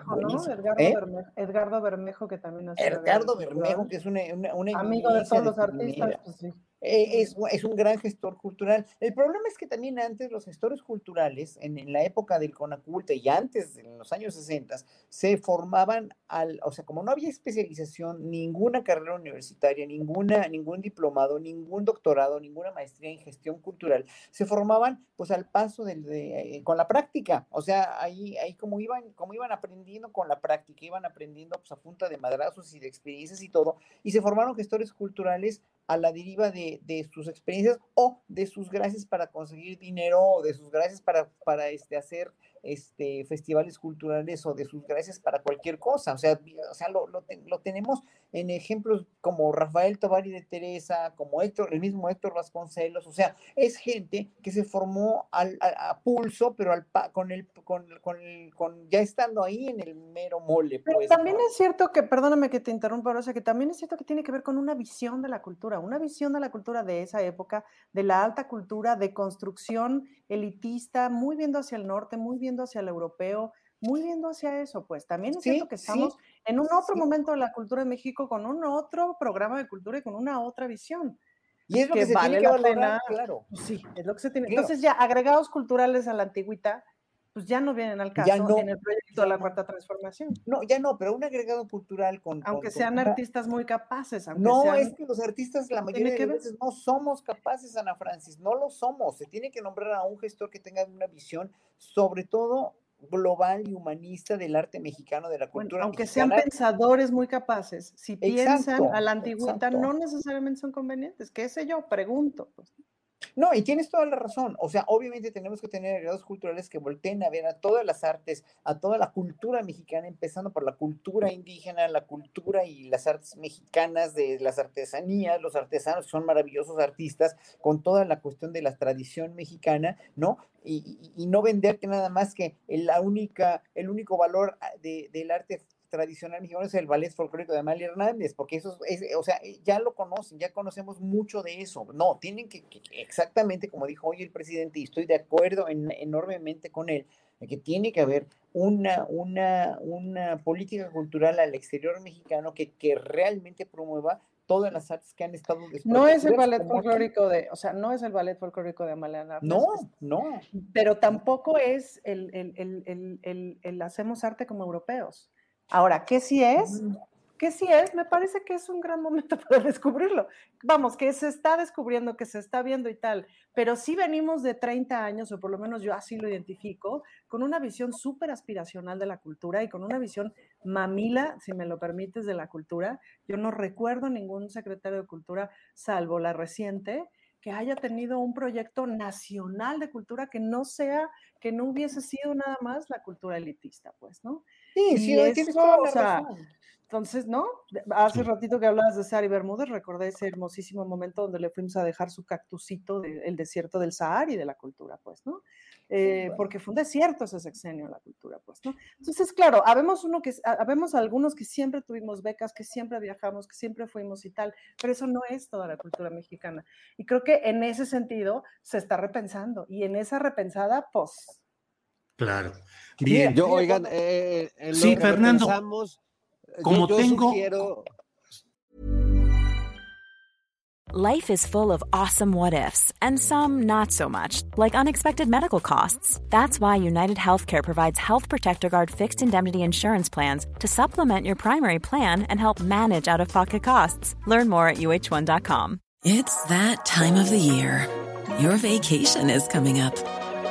¿Eh? Edgardo Bermejo, que también hace. Edgardo Bermejo, que es una, una, amigo de todos los artistas, pues sí. Eh, es, es, un gran gestor cultural. El problema es que también antes los gestores culturales, en, en la época del Conaculte y antes, en los años 60, se formaban al, o sea, como no había especialización, ninguna carrera universitaria, ninguna, ningún diplomado, ningún doctorado, ninguna maestría en gestión cultural, se formaban pues al paso del, de, eh, con la práctica. O sea, ahí, ahí como iban, como iban aprendiendo con la práctica, iban aprendiendo pues a punta de madrazos y de experiencias y todo, y se formaron gestores culturales a la deriva de, de, sus experiencias o de sus gracias para conseguir dinero o de sus gracias para, para este, hacer este, festivales culturales o de sus gracias para cualquier cosa. O sea, o sea lo, lo, lo tenemos en ejemplos como Rafael Tovari de Teresa, como Héctor, el mismo Héctor Vasconcelos. O sea, es gente que se formó al, a, pulso, pero al, con, el, con, con, el, con ya estando ahí en el mero mole. Pues, también es cierto que, perdóname que te interrumpa, sea que también es cierto que tiene que ver con una visión de la cultura, una visión de la cultura de esa época, de la alta cultura, de construcción elitista, muy viendo hacia el norte, muy viendo hacia el europeo, muy viendo hacia eso, pues también es cierto que estamos en un otro momento de la cultura de México con un otro programa de cultura y con una otra visión. Y es lo que, se vale tiene que pena, claro. Sí, es lo que se tiene. Entonces ya agregados culturales a la antigüita, pues ya no vienen al caso en el proyecto de la cuarta transformación. No, ya no, pero un agregado cultural con... Aunque sean artistas muy capaces. no, es que los artistas la mayoría de veces no somos capaces, Ana Francis, no lo somos. Se tiene que nombrar a un gestor que tenga una visión, sobre todo global y humanista del arte mexicano, de la cultura Aunque sean pensadores muy capaces, si piensan a la antigüita, no necesariamente son convenientes. ¿Qué sé yo? Pregunto. Pues. No, y tienes toda la razón. O sea, obviamente tenemos que tener agregados culturales que volteen a ver a todas las artes, a toda la cultura mexicana, empezando por la cultura indígena, la cultura y las artes mexicanas, de las artesanías, los artesanos son maravillosos artistas, con toda la cuestión de la tradición mexicana, ¿no? Y, y, no venderte nada más que la única, el único valor ah, de, del arte tradicional mexicano es el ballet folclórico de Amalia Hernández, porque eso es, o sea, eh, ya lo conocen, ya conocemos mucho de eso. No, tienen que, exactamente como dijo hoy el presidente, y estoy de acuerdo enormemente con él, que tiene que haber una, una, una política cultural al exterior mexicano que, que realmente promueva todas las artes que han estado No es el ballet folclórico de, o sea, no es el ballet folclórico de Amalia Hernández. No, no. Pero tampoco es el, el, el, el hacemos arte como europeos. Ahora, ¿qué sí es? ¿Qué sí es? Me parece que es un gran momento para descubrirlo. Vamos, que se está descubriendo, que se está viendo y tal, pero sí venimos de 30 años, o por lo menos yo así lo identifico, con una visión súper aspiracional de la cultura y con una visión mamila, si me lo permites, de la cultura. Yo no recuerdo ningún secretario de cultura, salvo la reciente, que haya tenido un proyecto nacional de cultura que no sea, que no hubiese sido nada más la cultura elitista, pues, ¿no? Sí, sí, tienes toda la razón. Entonces, ¿no? Hace ratito que hablabas de Sari Bermúdez, recordé ese hermosísimo momento donde le fuimos a dejar su cactusito del desierto del Sahara y de la cultura, pues, ¿no? Eh, porque fue un desierto ese sexenio la cultura, pues, ¿no? Entonces, claro, habemos uno que, habemos algunos que siempre tuvimos becas, que siempre viajamos, que siempre fuimos y tal, pero eso no es toda la cultura mexicana. Y creo que en ese sentido se está repensando y en esa repensada, pues... Claro. Bien. Yo, oigan, eh, sí, Fernando. Como yo, yo tengo. Sugiero... Life is full of awesome what ifs, and some not so much, like unexpected medical costs. That's why United Healthcare provides Health Protector Guard fixed indemnity insurance plans to supplement your primary plan and help manage out of pocket costs. Learn more at uh1.com. It's that time of the year. Your vacation is coming up.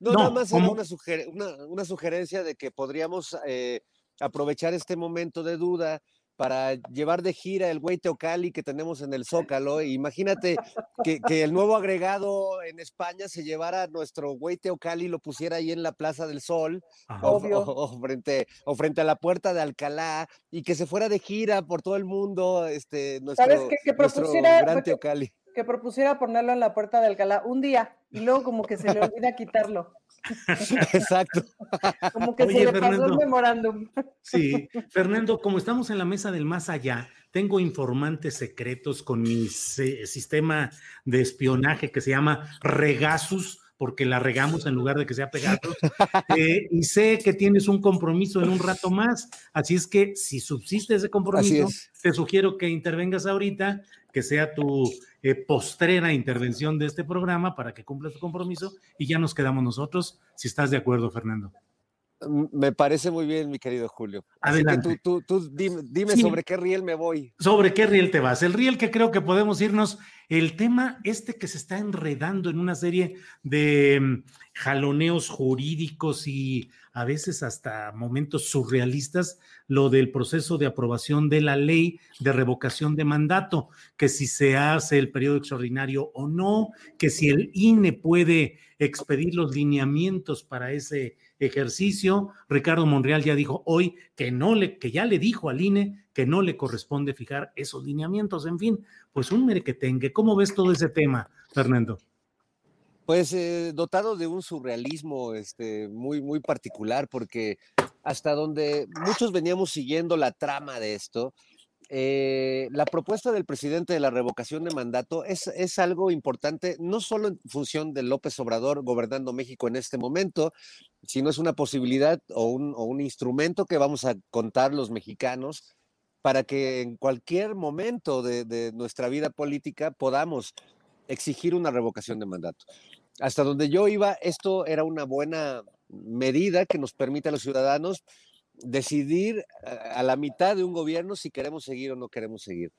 No, nada más era una, sugerencia de que podríamos eh, aprovechar este momento de duda para llevar de gira el güey Teocali que tenemos en el Zócalo. Imagínate que, el nuevo agregado en España se llevara nuestro güey Teocali y lo pusiera ahí en la Plaza del Sol o, frente, o frente a la puerta de Alcalá y que se fuera de gira por todo el mundo este, nuestro, ¿Sabes qué? Que propusiera, gran Teocali. Que propusiera ponerlo en la puerta de Alcalá un día y luego como que se le olvida quitarlo. Exacto. Como que se le pasó el memorándum. Sí, Fernando, como estamos en la mesa del más allá, tengo informantes secretos con mi sistema de espionaje que se llama Regasus porque la regamos en lugar de que sea Pegasus. Eh, y sé que tienes un compromiso en un rato más, así es que si subsiste ese compromiso, te sugiero que intervengas ahorita, que sea tu eh, postrera intervención de este programa para que cumpla su compromiso y ya nos quedamos nosotros, si estás de acuerdo, Fernando. Me parece muy bien, mi querido Julio. Adelante. tú, dime, sobre qué riel me voy. ¿Sobre qué riel te vas? El riel que creo que podemos irnos, el tema este que se está enredando en una serie de mm, jaloneos jurídicos y a veces hasta momentos surrealistas, lo del proceso de aprobación de la ley de revocación de mandato, que si se hace el periodo extraordinario o no, que si el INE puede expedir los lineamientos para ese ejercicio. Ricardo Monreal ya dijo hoy que no le, que ya le dijo al INE que no le corresponde fijar esos lineamientos. En fin, pues un merequetengue. ¿Cómo ves todo ese tema, Fernando? Pues eh, dotado de un surrealismo este, muy, muy particular, porque hasta donde muchos veníamos siguiendo la trama de esto, eh, la propuesta del presidente de la revocación de mandato es, es, algo importante, no solo en función de López Obrador gobernando México en este momento, sino es una posibilidad o un, instrumento que vamos a contar los mexicanos para que en cualquier momento de, de nuestra vida política podamos exigir una revocación de mandato. Hasta donde yo iba, esto era una buena medida que nos permite a los ciudadanos decidir a, la mitad de un gobierno si queremos seguir o no queremos seguir.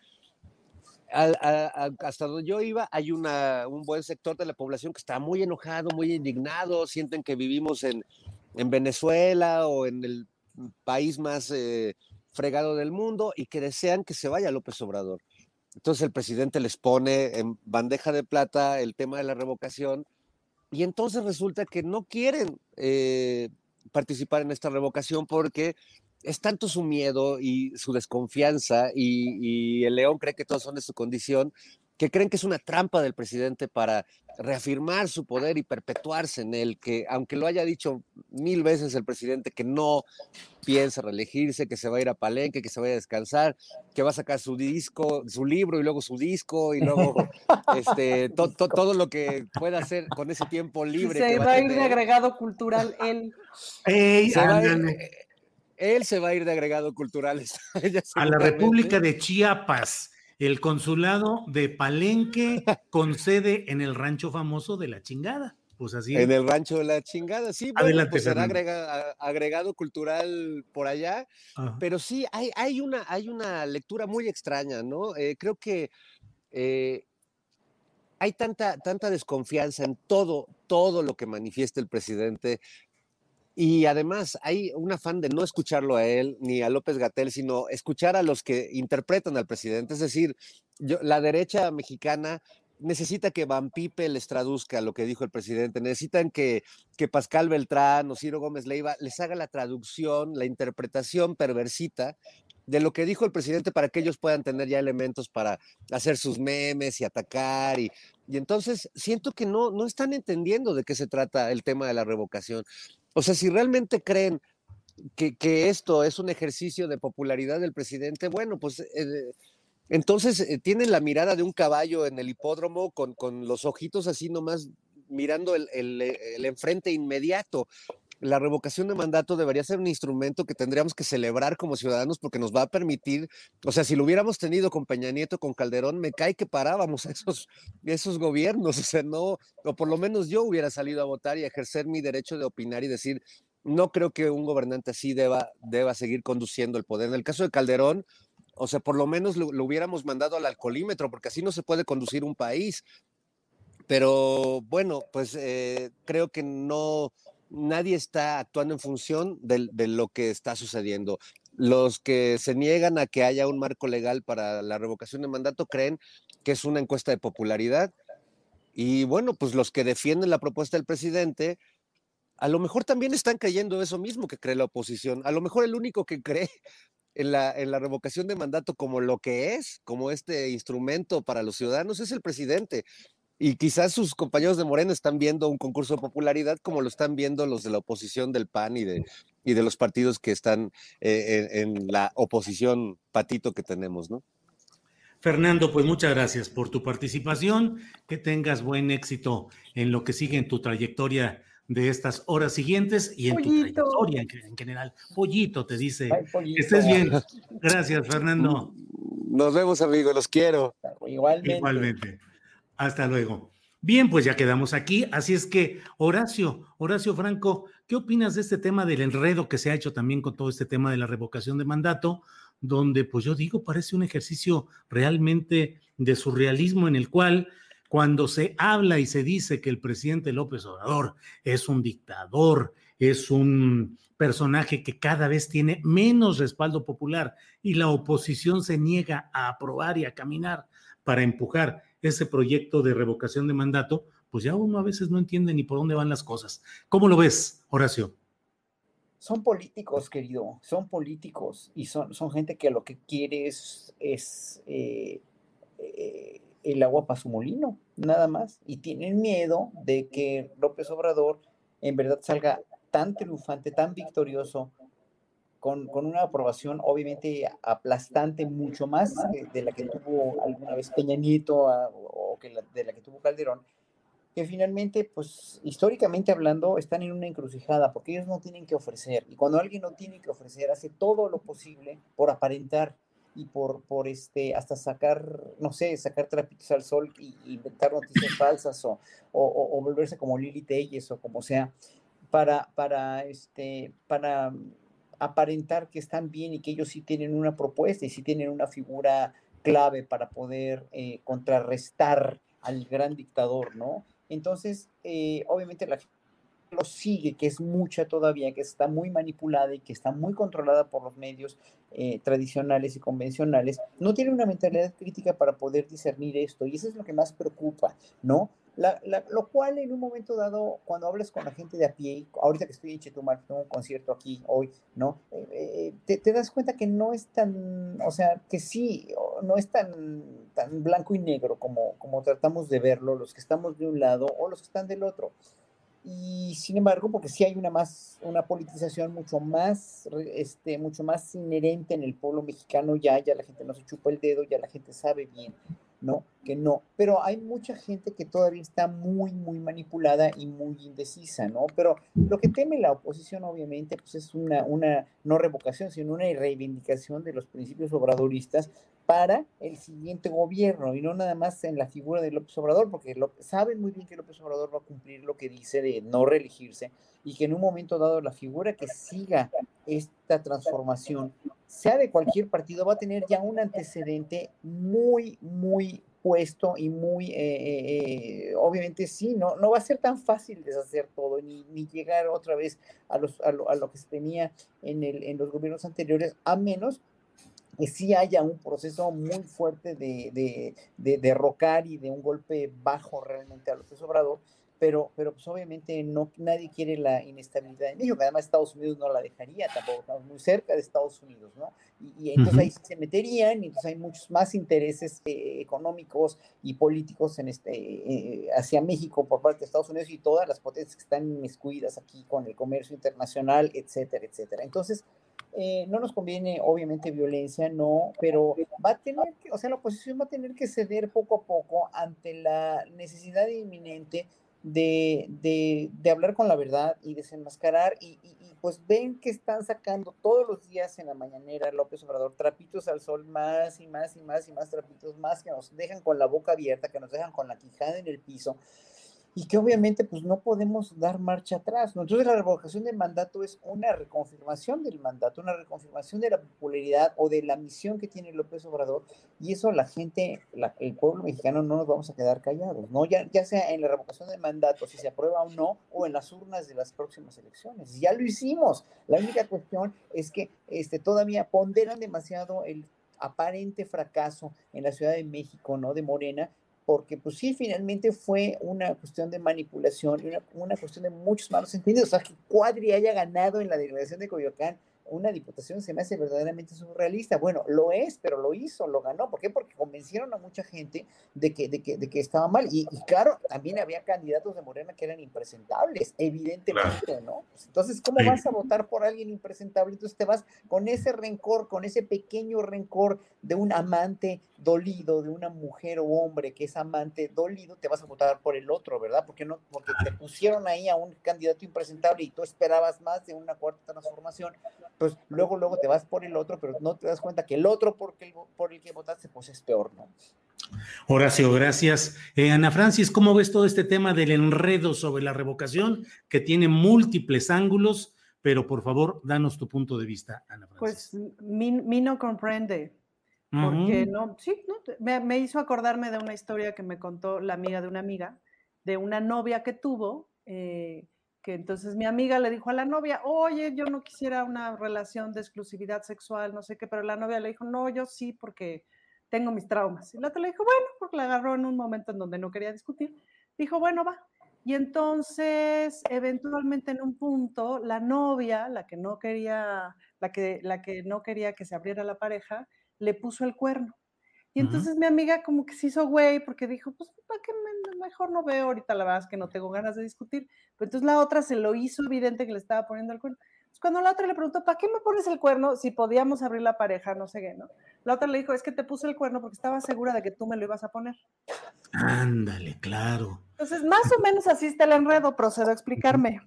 hasta donde yo iba, hay un buen sector de la población que está muy enojado, muy indignado, sienten que vivimos en, en Venezuela o en el país más eh, fregado del mundo y que desean que se vaya López Obrador. Entonces el presidente les pone en bandeja de plata el tema de la revocación y entonces resulta que no quieren eh, participar en esta revocación porque es tanto su miedo y su desconfianza y, el león cree que todos son de su condición que creen que es una trampa del presidente para reafirmar su poder y perpetuarse en él, que aunque lo haya dicho mil veces el presidente que no piensa reelegirse, que se va a ir a Palenque, que se vaya a descansar, que va a sacar su disco, su libro y luego su disco y luego este, todo lo que pueda hacer con ese tiempo libre. Se va, a ir de agregado cultural él. él se va a ir de agregado cultural. a la República de Chiapas el consulado de Palenque con sede en el rancho famoso de la chingada. Pues así. En el rancho de la chingada, sí. Adelante, pues será agregado cultural por allá. Pero sí, hay, hay, una, hay una lectura muy extraña, ¿no? Eh, creo que eh, hay tanta, tanta desconfianza en todo, todo lo que manifiesta el presidente y además hay un afán de no escucharlo a él ni a López Gatel, sino escuchar a los que interpretan al presidente. Es decir, la derecha mexicana necesita que Van Pipe les traduzca lo que dijo el presidente, necesitan que, que Pascal Beltrán o Ciro Gómez Leiva les haga la traducción, la interpretación perversita de lo que dijo el presidente para que ellos puedan tener ya elementos para hacer sus memes y atacar. Y, y entonces siento que no, no están entendiendo de qué se trata el tema de la revocación. O sea, si realmente creen que, esto es un ejercicio de popularidad del presidente, bueno, pues eh, entonces eh, tienen la mirada de un caballo en el hipódromo con, con los ojitos así nomás mirando el, el, enfrente inmediato la revocación de mandato debería ser un instrumento que tendríamos que celebrar como ciudadanos porque nos va a permitir, o sea, si lo hubiéramos tenido con Peña Nieto, con Calderón, me cae que parábamos a esos, esos gobiernos, o sea, no, o por lo menos yo hubiera salido a votar y ejercer mi derecho de opinar y decir, no creo que un gobernante así deba, deba seguir conduciendo el poder. En el caso de Calderón, o sea, por lo menos lo, hubiéramos mandado al alcoholímetro, porque así no se puede conducir un país. Pero bueno, pues eh, creo que no, nadie está actuando en función de, lo que está sucediendo. Los que se niegan a que haya un marco legal para la revocación de mandato creen que es una encuesta de popularidad. Y bueno, pues los que defienden la propuesta del presidente, a lo mejor también están creyendo eso mismo que cree la oposición. A lo mejor el único que cree en la, en la revocación de mandato como lo que es, como este instrumento para los ciudadanos, es el presidente. Y quizás sus compañeros de Morena están viendo un concurso de popularidad como lo están viendo los de la oposición del PAN y de, y de los partidos que están eh, en, en, la oposición patito que tenemos, ¿no? Fernando, pues muchas gracias por tu participación, que tengas buen éxito en lo que sigue en tu trayectoria de estas horas siguientes y en tu trayectoria en, general. Pollito te dice. Estés bien. Gracias, Fernando. Nos vemos, amigos, los quiero. Igualmente. Igualmente. Hasta luego. Bien, pues ya quedamos aquí. Así es que, Horacio, Horacio Franco, ¿qué opinas de este tema del enredo que se ha hecho también con todo este tema de la revocación de mandato? Donde, pues yo digo, parece un ejercicio realmente de surrealismo en el cual cuando se habla y se dice que el presidente López Obrador es un dictador, es un personaje que cada vez tiene menos respaldo popular y la oposición se niega a aprobar y a caminar para empujar ese proyecto de revocación de mandato, pues ya uno a veces no entiende ni por dónde van las cosas. ¿Cómo lo ves, Horacio? Son políticos, querido, son políticos y son, son gente que lo que quiere es, es eh, eh, el agua para su molino, nada más. Y tienen miedo de que López Obrador en verdad salga tan triunfante, tan victorioso, con, con una aprobación obviamente aplastante, mucho más de la que tuvo alguna vez Peña Nieto o que de la que tuvo Calderón, que finalmente, pues históricamente hablando, están en una encrucijada porque ellos no tienen que ofrecer. Y cuando alguien no tiene que ofrecer, hace todo lo posible por aparentar y por, por este, hasta sacar, no sé, sacar trapitos al sol y, inventar noticias falsas o, o, volverse como Lili Telles o como sea, para, para, este, para aparentar que están bien y que ellos sí tienen una propuesta y sí tienen una figura clave para poder eh, contrarrestar al gran dictador, ¿no? Entonces, eh, obviamente la lo sigue, que es mucha todavía, que está muy manipulada y que está muy controlada por los medios eh, tradicionales y convencionales, no tiene una mentalidad crítica para poder discernir esto. Y eso es lo que más preocupa, ¿no? Lo cual en un momento dado, cuando hablas con la gente de a pie, ahorita que estoy en Chetumal, tengo un concierto aquí hoy, ¿no? Eh, eh, te, das cuenta que no es tan, o sea, que sí, no es tan, tan blanco y negro como, como tratamos de verlo los que estamos de un lado o los que están del otro y sin embargo, porque sí hay una más, una politización mucho más, este, mucho más inherente en el pueblo mexicano ya, ya la gente no se chupa el dedo, ya la gente sabe bien ¿no? Que no. Pero hay mucha gente que todavía está muy, muy manipulada y muy indecisa, ¿no? Pero lo que teme la oposición, obviamente, pues es una, una no revocación, sino una reivindicación de los principios obradoristas para el siguiente gobierno y no nada más en la figura de López Obrador, porque saben muy bien que López Obrador va a cumplir lo que dice de no reelegirse y que en un momento dado la figura que siga esta transformación sea de cualquier partido, va a tener ya un antecedente muy, muy puesto y muy, eh, eh, eh, obviamente sí, no, no va a ser tan fácil deshacer todo, ni, ni llegar otra vez a, los, a, lo, a lo que se tenía en, el, en los gobiernos anteriores, a menos que sí haya un proceso muy fuerte de, de, de derrocar y de un golpe bajo realmente a López Obrador, pero, pero pues obviamente no, nadie quiere la inestabilidad en México, además Estados Unidos no la dejaría tampoco, estamos muy cerca de Estados Unidos, ¿no? Y, entonces ahí se meterían, y entonces hay muchos más intereses eh, económicos y políticos en este, eh, hacia México por parte de Estados Unidos y todas las potencias que están inmiscuidas aquí con el comercio internacional, etcétera, etcétera. Entonces, eh, no nos conviene obviamente violencia, no, pero va a tener que, o sea, la oposición va a tener que ceder poco a poco ante la necesidad inminente de, de, de, hablar con la verdad y desenmascarar y, y, pues ven que están sacando todos los días en la mañanera López Obrador trapitos al sol más y más y más y más trapitos más que nos dejan con la boca abierta, que nos dejan con la quijada en el piso y que obviamente pues no podemos dar marcha atrás. Entonces la revocación del mandato es una reconfirmación del mandato, una reconfirmación de la popularidad o de la misión que tiene López Obrador y eso la gente, el pueblo mexicano no nos vamos a quedar callados, ¿no? Ya, ya sea en la revocación del mandato, si se aprueba o no, o en las urnas de las próximas elecciones. Ya lo hicimos. La única cuestión es que este, todavía ponderan demasiado el aparente fracaso en la Ciudad de México, ¿no? De Morena, porque pues sí, finalmente fue una cuestión de manipulación y una, una cuestión de muchos malos entendidos. O sea, que Cuadri haya ganado en la delegación de Coyoacán una diputación se me hace verdaderamente surrealista. Bueno, lo es, pero lo hizo, lo ganó. ¿Por qué? Porque convencieron a mucha gente de que, de que, de que estaba mal. Y, claro, también había candidatos de Morena que eran impresentables, evidentemente, ¿no? Pues, entonces, ¿cómo vas a votar por alguien impresentable? Entonces te vas con ese rencor, con ese pequeño rencor de un amante dolido, de una mujer o hombre que es amante dolido, te vas a votar por el otro, ¿verdad? Porque no, porque te pusieron ahí a un candidato impresentable y tú esperabas más de una cuarta transformación pues luego, luego te vas por el otro, pero no te das cuenta que el otro por el, por el que votaste, pues es peor, ¿no? Horacio, gracias. Eh, Ana Francis, ¿cómo ves todo este tema del enredo sobre la revocación que tiene múltiples ángulos? Pero por favor, danos tu punto de vista, Ana Francis. Pues mi, no comprende, porque no, sí, no, me, me, hizo acordarme de una historia que me contó la amiga de una amiga, de una novia que tuvo, eh, entonces mi amiga le dijo a la novia, oye, yo no quisiera una relación de exclusividad sexual, no sé qué, pero la novia le dijo, no, yo sí, porque tengo mis traumas. Y la otra le dijo, bueno, porque la agarró en un momento en donde no quería discutir. Dijo, bueno, va. Y entonces, eventualmente en un punto, la novia, la que no quería, la que, la que no quería que se abriera la pareja, le puso el cuerno. Y entonces mi amiga como que se hizo güey porque dijo, pues, ¿para qué mejor no veo ahorita? La verdad es que no tengo ganas de discutir. Pero entonces la otra se lo hizo evidente que le estaba poniendo el cuerno. Cuando la otra le preguntó, ¿para qué me pones el cuerno si podíamos abrir la pareja? No sé qué, ¿no? La otra le dijo, es que te puse el cuerno porque estaba segura de que tú me lo ibas a poner. Ándale, claro. Entonces, más o menos así está el enredo, procedo a explicarme.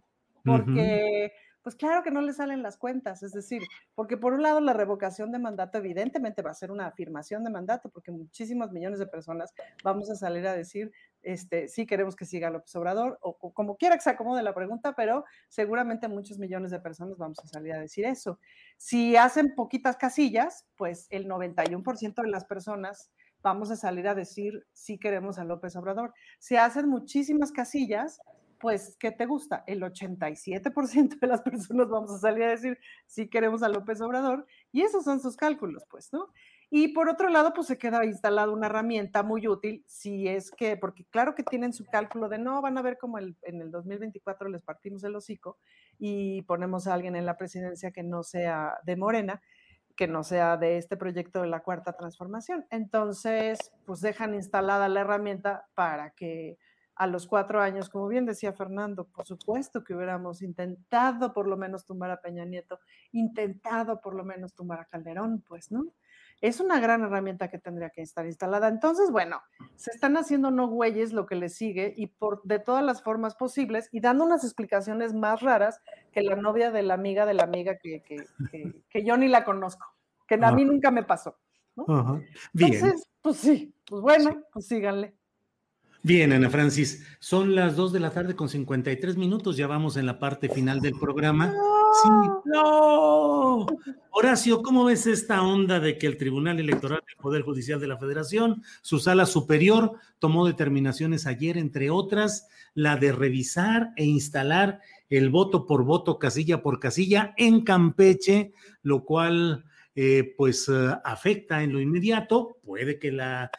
Porque pues claro que no le salen las cuentas, es decir, porque por un lado la revocación de mandato evidentemente va a ser una afirmación de mandato, porque muchísimos millones de personas vamos a salir a decir, este, sí queremos que siga López Obrador, o, como quiera que se acomode la pregunta, pero seguramente muchos millones de personas vamos a salir a decir eso. Si hacen poquitas casillas, pues el 91% de las personas vamos a salir a decir sí queremos a López Obrador. Si hacen muchísimas casillas, pues, ¿qué te gusta? El 87% de las personas vamos a salir a decir, sí queremos a López Obrador, y esos son sus cálculos, pues, ¿no? Y por otro lado, pues se queda instalada una herramienta muy útil, si es que, porque claro que tienen su cálculo de no, van a ver como en el 2024 les partimos el hocico y ponemos a alguien en la presidencia que no sea de Morena, que no sea de este proyecto de la cuarta transformación. Entonces, pues dejan instalada la herramienta para que a los cuatro años, como bien decía Fernando, por supuesto que hubiéramos intentado por lo menos tumbar a Peña Nieto, intentado por lo menos tumbar a Calderón, pues, ¿no? Es una gran herramienta que tendría que estar instalada. Entonces, bueno, se están haciendo no güeyes lo que le sigue y por de todas las formas posibles y dando unas explicaciones más raras que la novia de la amiga de la amiga que, que, yo ni la conozco, que a mí nunca me pasó. ¿no? Entonces, pues sí, pues bueno, pues síganle. Bien, Ana Francis, son las 2 de la tarde con 53 minutos, ya vamos en la parte final del programa. Sí, no. Horacio, ¿cómo ves esta onda de que el Tribunal Electoral del Poder Judicial de la Federación, su sala superior, tomó determinaciones ayer, entre otras, la de revisar e instalar el voto por voto, casilla por casilla en Campeche, lo cual eh, pues eh, afecta en lo inmediato, puede que la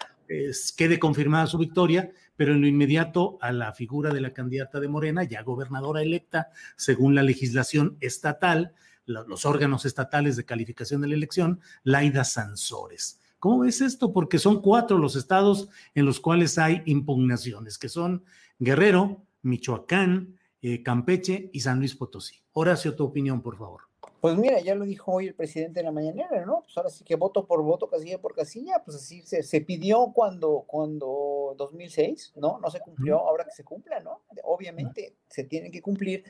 quede confirmada su victoria, pero en lo inmediato a la figura de la candidata de Morena, ya gobernadora electa, según la legislación estatal, los órganos estatales de calificación de la elección, Laida Sansores. ¿Cómo ves esto? Porque son cuatro los estados en los cuales hay impugnaciones, que son Guerrero, Michoacán, eh, Campeche y San Luis Potosí. Horacio, tu opinión, por favor. Pues mira, ya lo dijo hoy el presidente de la mañanera, ¿no? Pues ahora sí que voto por voto, casilla por casilla, pues así se, pidió cuando, cuando 2006, ¿no? No se cumplió, ahora que se cumpla, ¿no? Obviamente se tiene que cumplir.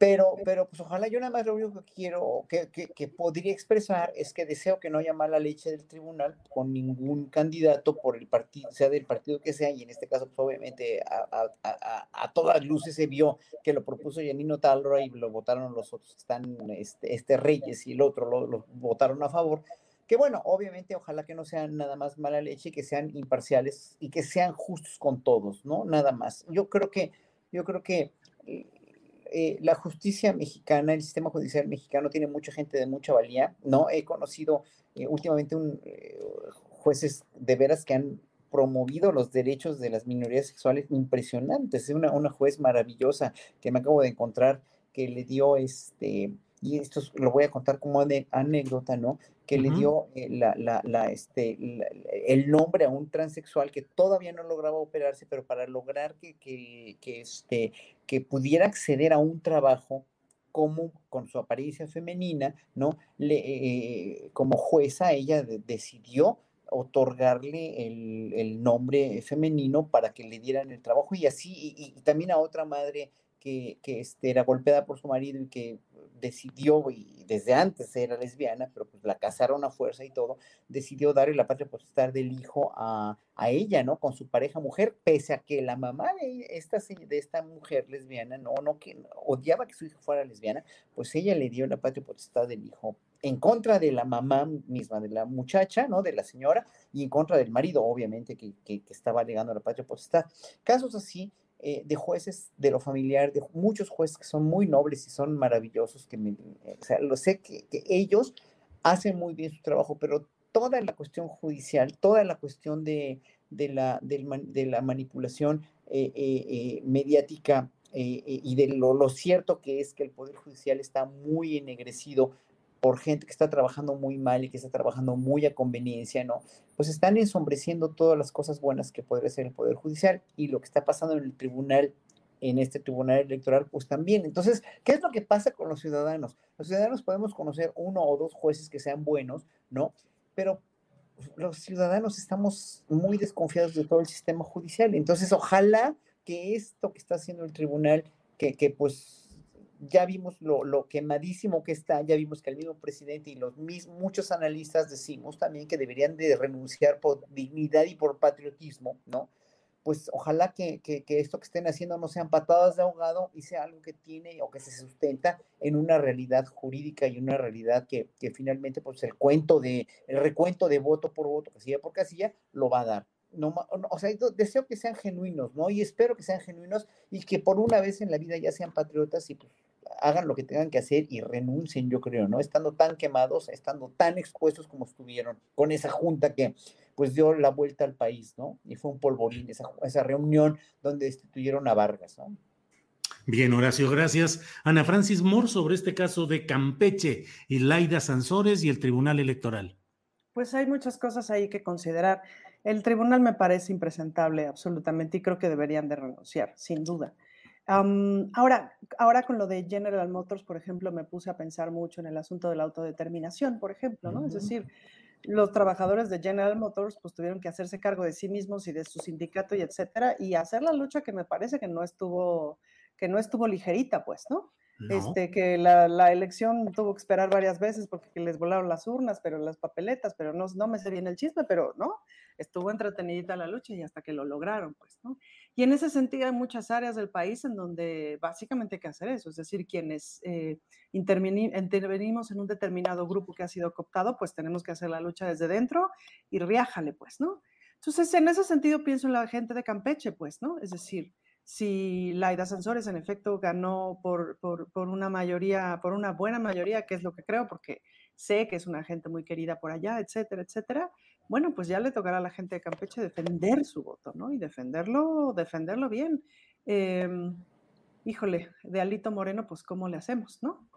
Pero, pero pues ojalá yo nada más lo único que quiero, que, que, podría expresar es que deseo que no haya mala leche del tribunal con ningún candidato por el partido, sea del partido que sea, y en este caso pues obviamente a, a, a, todas luces se vio que lo propuso Janino Talra y lo votaron los otros, están este, este Reyes y el otro lo, lo votaron a favor, que bueno, obviamente ojalá que no sean nada más mala leche, que sean imparciales y que sean justos con todos, ¿no? Nada más. Yo creo que, yo creo que eh, la justicia mexicana, el sistema judicial mexicano tiene mucha gente de mucha valía, ¿no? He conocido eh, últimamente un, eh, jueces de veras que han promovido los derechos de las minorías sexuales impresionantes. Es una, una juez maravillosa que me acabo de encontrar que le dio este, y esto lo voy a contar como de anécdota, ¿no? que le dio eh, la, la, la, este, el nombre a un transexual que todavía no lograba operarse, pero para lograr que, que, que, este, que pudiera acceder a un trabajo como con su apariencia femenina, ¿no? Le, eh, como jueza, ella decidió otorgarle el, el, nombre femenino para que le dieran el trabajo y así, y, y también a otra madre que, que este, era golpeada por su marido y que decidió, y desde antes era lesbiana, pero pues la casaron a fuerza y todo, decidió darle la patria potestad del hijo a, a, ella, ¿no? Con su pareja mujer, pese a que la mamá de esta, de esta mujer lesbiana, no, no, que odiaba que su hijo fuera lesbiana, pues ella le dio la patria potestad del hijo en contra de la mamá misma, de la muchacha, ¿no? De la señora, y en contra del marido, obviamente, que, que, que estaba alegando la patria potestad. Casos así eh, de jueces de lo familiar, de muchos jueces que son muy nobles y son maravillosos, que me, eh, o sea, lo sé que, ellos hacen muy bien su trabajo, pero toda la cuestión judicial, toda la cuestión de, de, la, de la, manipulación eh, mediática y de lo, lo, cierto que es que el Poder Judicial está muy ennegrecido por gente que está trabajando muy mal y que está trabajando muy a conveniencia, ¿no? Pues están ensombreciendo todas las cosas buenas que podría ser el Poder Judicial y lo que está pasando en el tribunal, en este tribunal electoral, pues también. Entonces, ¿qué es lo que pasa con los ciudadanos? Los ciudadanos podemos conocer uno o dos jueces que sean buenos, ¿no? Pero los ciudadanos estamos muy desconfiados de todo el sistema judicial. Entonces, ojalá que esto que está haciendo el tribunal, que, que pues ya vimos lo, lo, quemadísimo que está, ya vimos que el mismo presidente y los mismos, muchos analistas decimos también que deberían de renunciar por dignidad y por patriotismo, ¿no? Pues ojalá que, que, esto que estén haciendo no sean patadas de ahogado y sea algo que tiene o que se sustenta en una realidad jurídica y una realidad que, que finalmente pues el cuento de, el recuento de voto por voto, casilla por casilla, lo va a dar. No, o sea, deseo que sean genuinos, ¿no? Y espero que sean genuinos y que por una vez en la vida ya sean patriotas y pues hagan lo que tengan que hacer y renuncien, yo creo, ¿no? Estando tan quemados, estando tan expuestos como estuvieron con esa junta que pues dio la vuelta al país, ¿no? Y fue un polvorín esa, esa reunión donde destituyeron a Vargas, ¿no? Bien, Horacio, gracias. Ana Francis Moore sobre este caso de Campeche y Laida Sansores y el Tribunal Electoral. Pues hay muchas cosas ahí que considerar. El tribunal me parece impresentable absolutamente y creo que deberían de renunciar, sin duda ahora, ahora con lo de General Motors, por ejemplo, me puse a pensar mucho en el asunto de la autodeterminación, por ejemplo, ¿no? Es decir, los trabajadores de General Motors pues tuvieron que hacerse cargo de sí mismos y de su sindicato y etcétera y hacer la lucha que me parece que no estuvo que no estuvo ligerita, pues, ¿no? Este, que la, la, elección tuvo que esperar varias veces porque les volaron las urnas, pero las papeletas, pero no, no me sé bien el chisme, pero no, estuvo entretenidita la lucha y hasta que lo lograron, pues, ¿no? Y en ese sentido hay muchas áreas del país en donde básicamente hay que hacer eso, es decir, quienes eh, intervenimos en un determinado grupo que ha sido cooptado, pues tenemos que hacer la lucha desde dentro y riájale, pues, ¿no? Entonces, en ese sentido pienso en la gente de Campeche, pues, ¿no? Es decir, si Laida Sansores en efecto ganó por, por, una mayoría, por una buena mayoría, que es lo que creo, porque sé que es una gente muy querida por allá, etcétera, etcétera, bueno, pues ya le tocará a la gente de Campeche defender su voto, ¿no? Y defenderlo, defenderlo bien. Em, híjole, de Alito Moreno, pues ¿cómo le hacemos, no?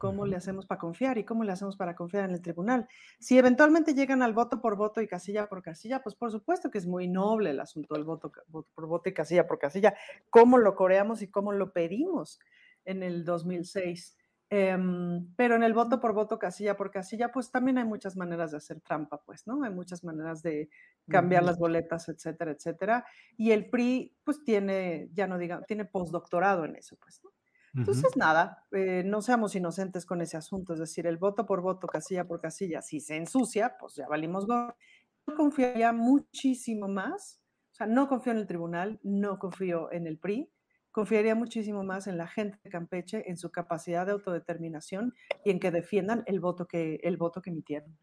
¿Cómo le hacemos para confiar y cómo le hacemos para confiar en el tribunal? Si eventualmente llegan al voto por voto y casilla por casilla, pues por supuesto que es muy noble el asunto del voto, voto por voto y casilla por casilla. ¿Cómo lo coreamos y cómo lo pedimos en el 2006? Em, pero en el voto por voto, casilla por casilla, pues también hay muchas maneras de hacer trampa, pues, ¿no? Hay muchas maneras de cambiar las boletas, etcétera, etcétera. Y el PRI, pues tiene, ya no diga, tiene postdoctorado en eso, pues, ¿no? Entonces, nada, eh, no seamos inocentes con ese asunto, es decir, el voto por voto, casilla por casilla, si se ensucia, pues ya valimos Yo confiaría muchísimo más, o sea, no confío en el tribunal, no confío en el PRI, confiaría muchísimo más en la gente de Campeche, en su capacidad de autodeterminación y en que defiendan el voto que, el voto que emitieron.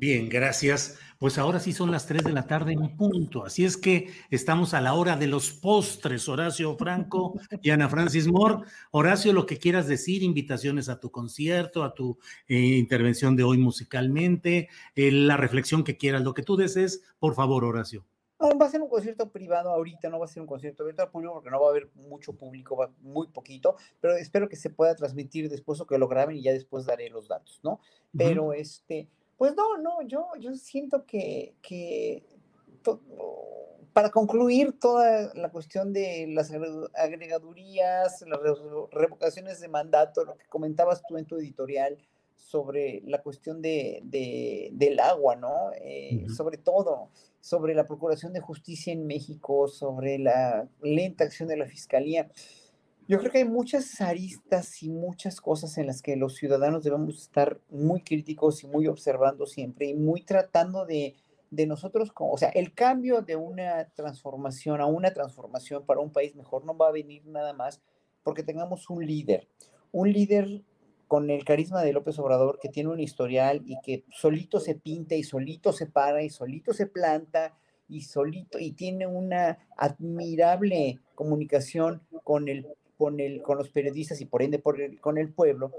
Bien, gracias. Pues ahora sí son las 3 de la tarde en punto. Así es que estamos a la hora de los postres, Horacio Franco y Ana Francis Moore. Horacio, lo que quieras decir, invitaciones a tu concierto, a tu eh, intervención de hoy musicalmente, eh, la reflexión que quieras, lo que tú desees, por favor, Horacio. No, va a ser un concierto privado ahorita, no va a ser un concierto abierto al público porque no va a haber mucho público, va muy poquito, pero espero que se pueda transmitir después o que lo graben y ya después daré los datos, ¿no? Pero este, pues no, no, yo, yo siento que, que para concluir toda la cuestión de las agregadurías, las revocaciones de mandato, lo que comentabas tú en tu editorial sobre la cuestión de, del agua, ¿no? Eh, sobre todo, sobre la Procuración de Justicia en México, sobre la lenta acción de la Fiscalía. Yo creo que hay muchas aristas y muchas cosas en las que los ciudadanos debemos estar muy críticos y muy observando siempre y muy tratando de, nosotros, como, o sea, el cambio de una transformación a una transformación para un país mejor no va a venir nada más porque tengamos un líder, un líder con el carisma de López Obrador que tiene un historial y que solito se pinta y solito se para y solito se planta y solito y tiene una admirable comunicación con el con, el, con los periodistas y por ende con el pueblo,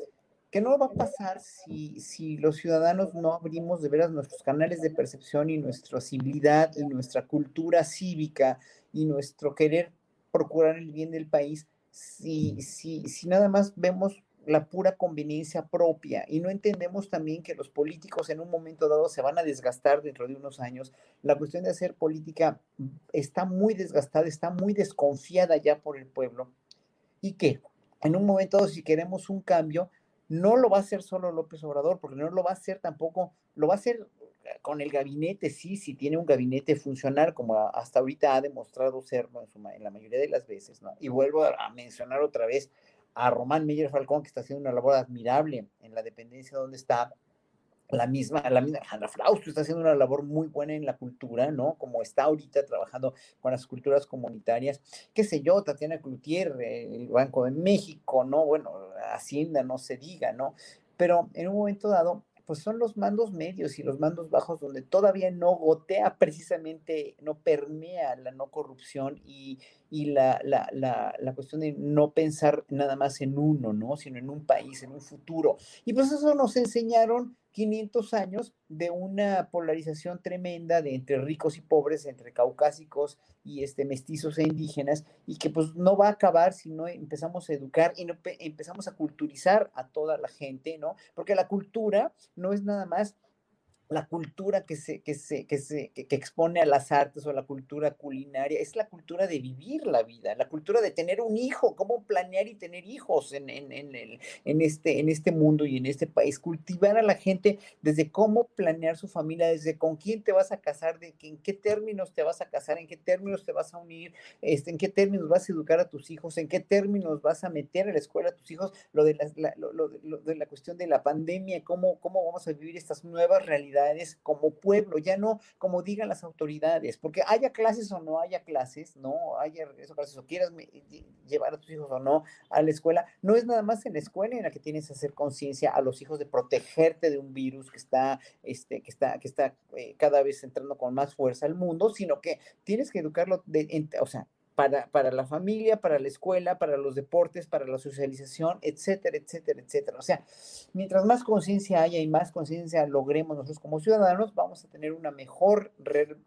que no va a pasar si, si los ciudadanos no abrimos de veras nuestros canales de percepción y nuestra civilidad y nuestra cultura cívica y nuestro querer procurar el bien del país, si, si, si nada más vemos la pura conveniencia propia y no entendemos también que los políticos en un momento dado se van a desgastar dentro de unos años. La cuestión de hacer política está muy desgastada, está muy desconfiada ya por el pueblo y que en un momento si queremos un cambio, no lo va a hacer solo López Obrador, porque no lo va a hacer tampoco, lo va a hacer con el gabinete, sí, si tiene un gabinete funcional, como hasta ahorita ha demostrado serlo en, la mayoría de las veces, ¿no? Y vuelvo a, mencionar otra vez a Román Meyer Falcón, que está haciendo una labor admirable en la dependencia donde está, la misma, la misma Alejandra Frausto está haciendo una labor muy buena en la cultura, ¿no? Como está ahorita trabajando con las culturas comunitarias, qué sé yo, Tatiana Cloutier, el Banco de México, ¿no? Bueno, Hacienda, no se diga, ¿no? Pero en un momento dado, pues son los mandos medios y los mandos bajos donde todavía no gotea precisamente, no permea la no corrupción y, y la, la, la, la, cuestión de no pensar nada más en uno, ¿no? Sino en un país, en un futuro. Y pues eso nos enseñaron 500 años de una polarización tremenda de entre ricos y pobres, entre caucásicos y este, mestizos e indígenas, y que pues no va a acabar si no empezamos a educar y no empezamos a culturizar a toda la gente, ¿no? Porque la cultura no es nada más la cultura que se, que se, que se que, expone a las artes o la cultura culinaria, es la cultura de vivir la vida, la cultura de tener un hijo, cómo planear y tener hijos en, en, en, el, en, este, en este mundo y en este país, cultivar a la gente desde cómo planear su familia, desde con quién te vas a casar, de en qué términos te vas a casar, en qué términos te vas a unir, este, en qué términos vas a educar a tus hijos, en qué términos vas a meter a la escuela a tus hijos, lo de la, lo, lo, de la cuestión de la pandemia, cómo, cómo vamos a vivir estas nuevas realidades como pueblo, ya no como digan las autoridades, porque haya clases o no haya clases, no haya regreso clases o quieras llevar a tus hijos o no a la escuela, no es nada más en la escuela en la que tienes que hacer conciencia a los hijos de protegerte de un virus que está, este, que está, que está eh, cada vez entrando con más fuerza al mundo, sino que tienes que educarlo, de, o sea, para, la familia, para la escuela, para los deportes, para la socialización, etcétera, etcétera, etcétera. O sea, mientras más conciencia haya y más conciencia logremos nosotros como ciudadanos, vamos a tener una mejor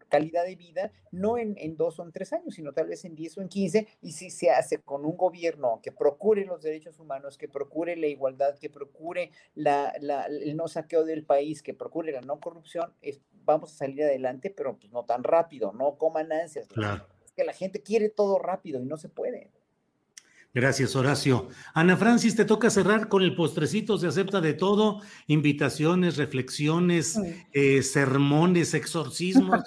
calidad de vida, no en, dos o en tres años, sino tal vez en diez o en quince, y si se hace con un gobierno que procure los derechos humanos, que procure la igualdad, que procure la, el no saqueo del país, que procure la no corrupción, vamos a salir adelante, pero pues no tan rápido, no coman ansias. Que la gente quiere todo rápido y no se puede. Gracias, Horacio. Ana Francis, te toca cerrar con el postrecito, se acepta de todo, invitaciones, reflexiones, eh, sermones, exorcismos,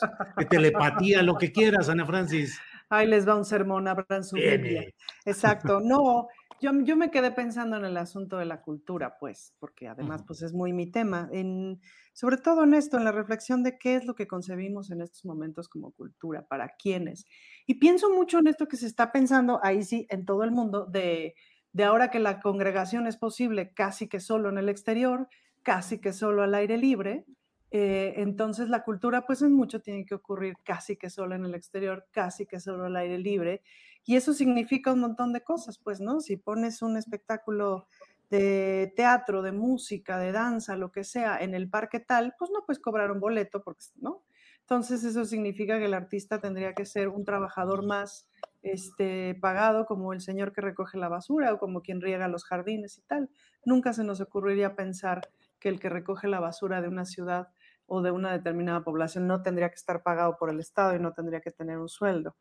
telepatía, lo que quieras, Ana Francis. Ahí les va un sermón, abran su Biblia. Exacto, no, yo, yo, me quedé pensando en el asunto de la cultura, pues, porque además, pues es muy mi tema, en, sobre todo en esto, en la reflexión de qué es lo que concebimos en estos momentos como cultura, para quiénes. Y pienso mucho en esto que se está pensando, ahí sí, en todo el mundo, de, de ahora que la congregación es posible casi que solo en el exterior, casi que solo al aire libre, eh, entonces la cultura pues en mucho tiene que ocurrir casi que solo en el exterior, casi que solo al aire libre. Y eso significa un montón de cosas, pues, ¿no? Si pones un espectáculo de teatro, de música, de danza, lo que sea, en el parque tal, pues no puedes cobrar un boleto, porque, ¿no? Entonces eso significa que el artista tendría que ser un trabajador más este, pagado como el señor que recoge la basura o como quien riega los jardines y tal. Nunca se nos ocurriría pensar que el que recoge la basura de una ciudad o de una determinada población no tendría que estar pagado por el Estado y no tendría que tener un sueldo.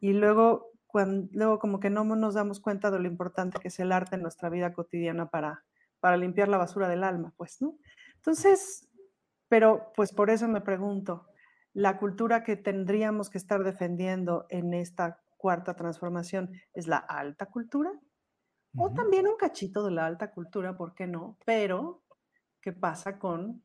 Y luego, cuando, luego como que no nos damos cuenta de lo importante que es el arte en nuestra vida cotidiana para, para limpiar la basura del alma, pues, ¿no? Entonces, pero pues por eso me pregunto, la cultura que tendríamos que estar defendiendo en esta cuarta transformación es la alta cultura, o también un cachito de la alta cultura, ¿por qué no? Pero, ¿qué pasa con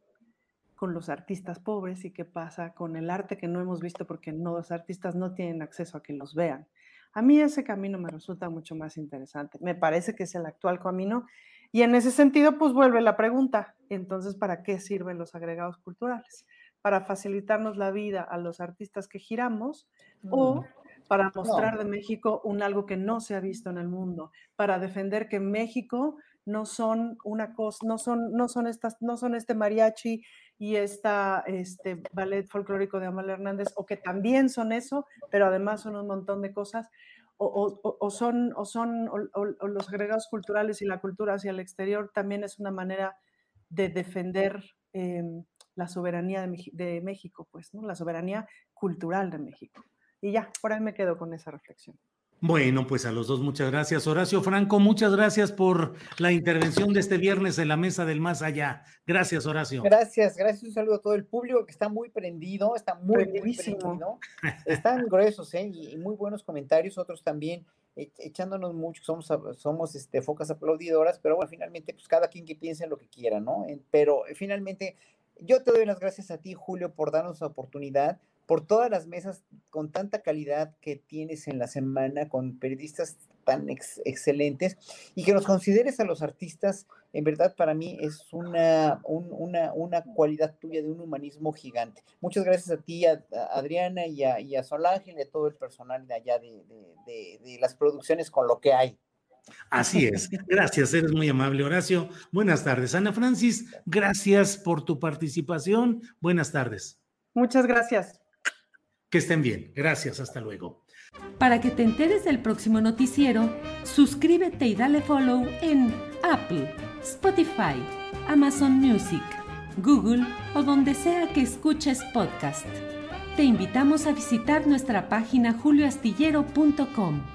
con los artistas pobres y qué pasa con el arte que no hemos visto porque no, los artistas no tienen acceso a que los vean. A mí ese camino me resulta mucho más interesante. Me parece que es el actual camino y en ese sentido pues vuelve la pregunta, entonces ¿para qué sirven los agregados culturales? ¿Para facilitarnos la vida a los artistas que giramos o mm. para mostrar de México un algo que no se ha visto en el mundo, para defender que México no son una cosa, no son, no son estas, no son este mariachi y esta, este ballet folclórico de Amal Hernández, o que también son eso, pero además son un montón de cosas, o, son, o son o, los agregados culturales y la cultura hacia el exterior también es una manera de defender em, la soberanía de, de, México, pues, ¿no? La soberanía cultural de México. Y ya, por ahí me quedo con esa reflexión. Bueno, pues a los dos muchas gracias. Horacio Franco, muchas gracias por la intervención de este viernes en la Mesa del Más Allá. Gracias, Horacio. Gracias, gracias. Un saludo a todo el público que está muy prendido, está muy, muy prendido. Están gruesos, ¿eh? Y muy buenos comentarios, otros también e, echándonos mucho, somos, somos este, focas aplaudidoras, pero bueno, finalmente, pues cada quien que piense en lo que quiera, ¿no? Pero eh, finalmente, yo te doy las gracias a ti, Julio, por darnos la oportunidad por todas las mesas con tanta calidad que tienes en la semana, con periodistas tan excelentes, y que nos consideres a los artistas, en verdad para mí es una, una, una, cualidad tuya de un humanismo gigante. Muchas gracias a ti, a, Adriana y a, y a Solange y a todo el personal de allá de, de las producciones con lo que hay. Así es. Gracias, eres muy amable, Horacio. Buenas tardes. Ana Francis, gracias por tu participación. Buenas tardes. Muchas gracias. Que estén bien. Gracias. Hasta luego. Para que te enteres del próximo noticiero, suscríbete y dale follow en Apple, Spotify, Amazon Music, Google o donde sea que escuches podcast. Te invitamos a visitar nuestra página julioastillero.com.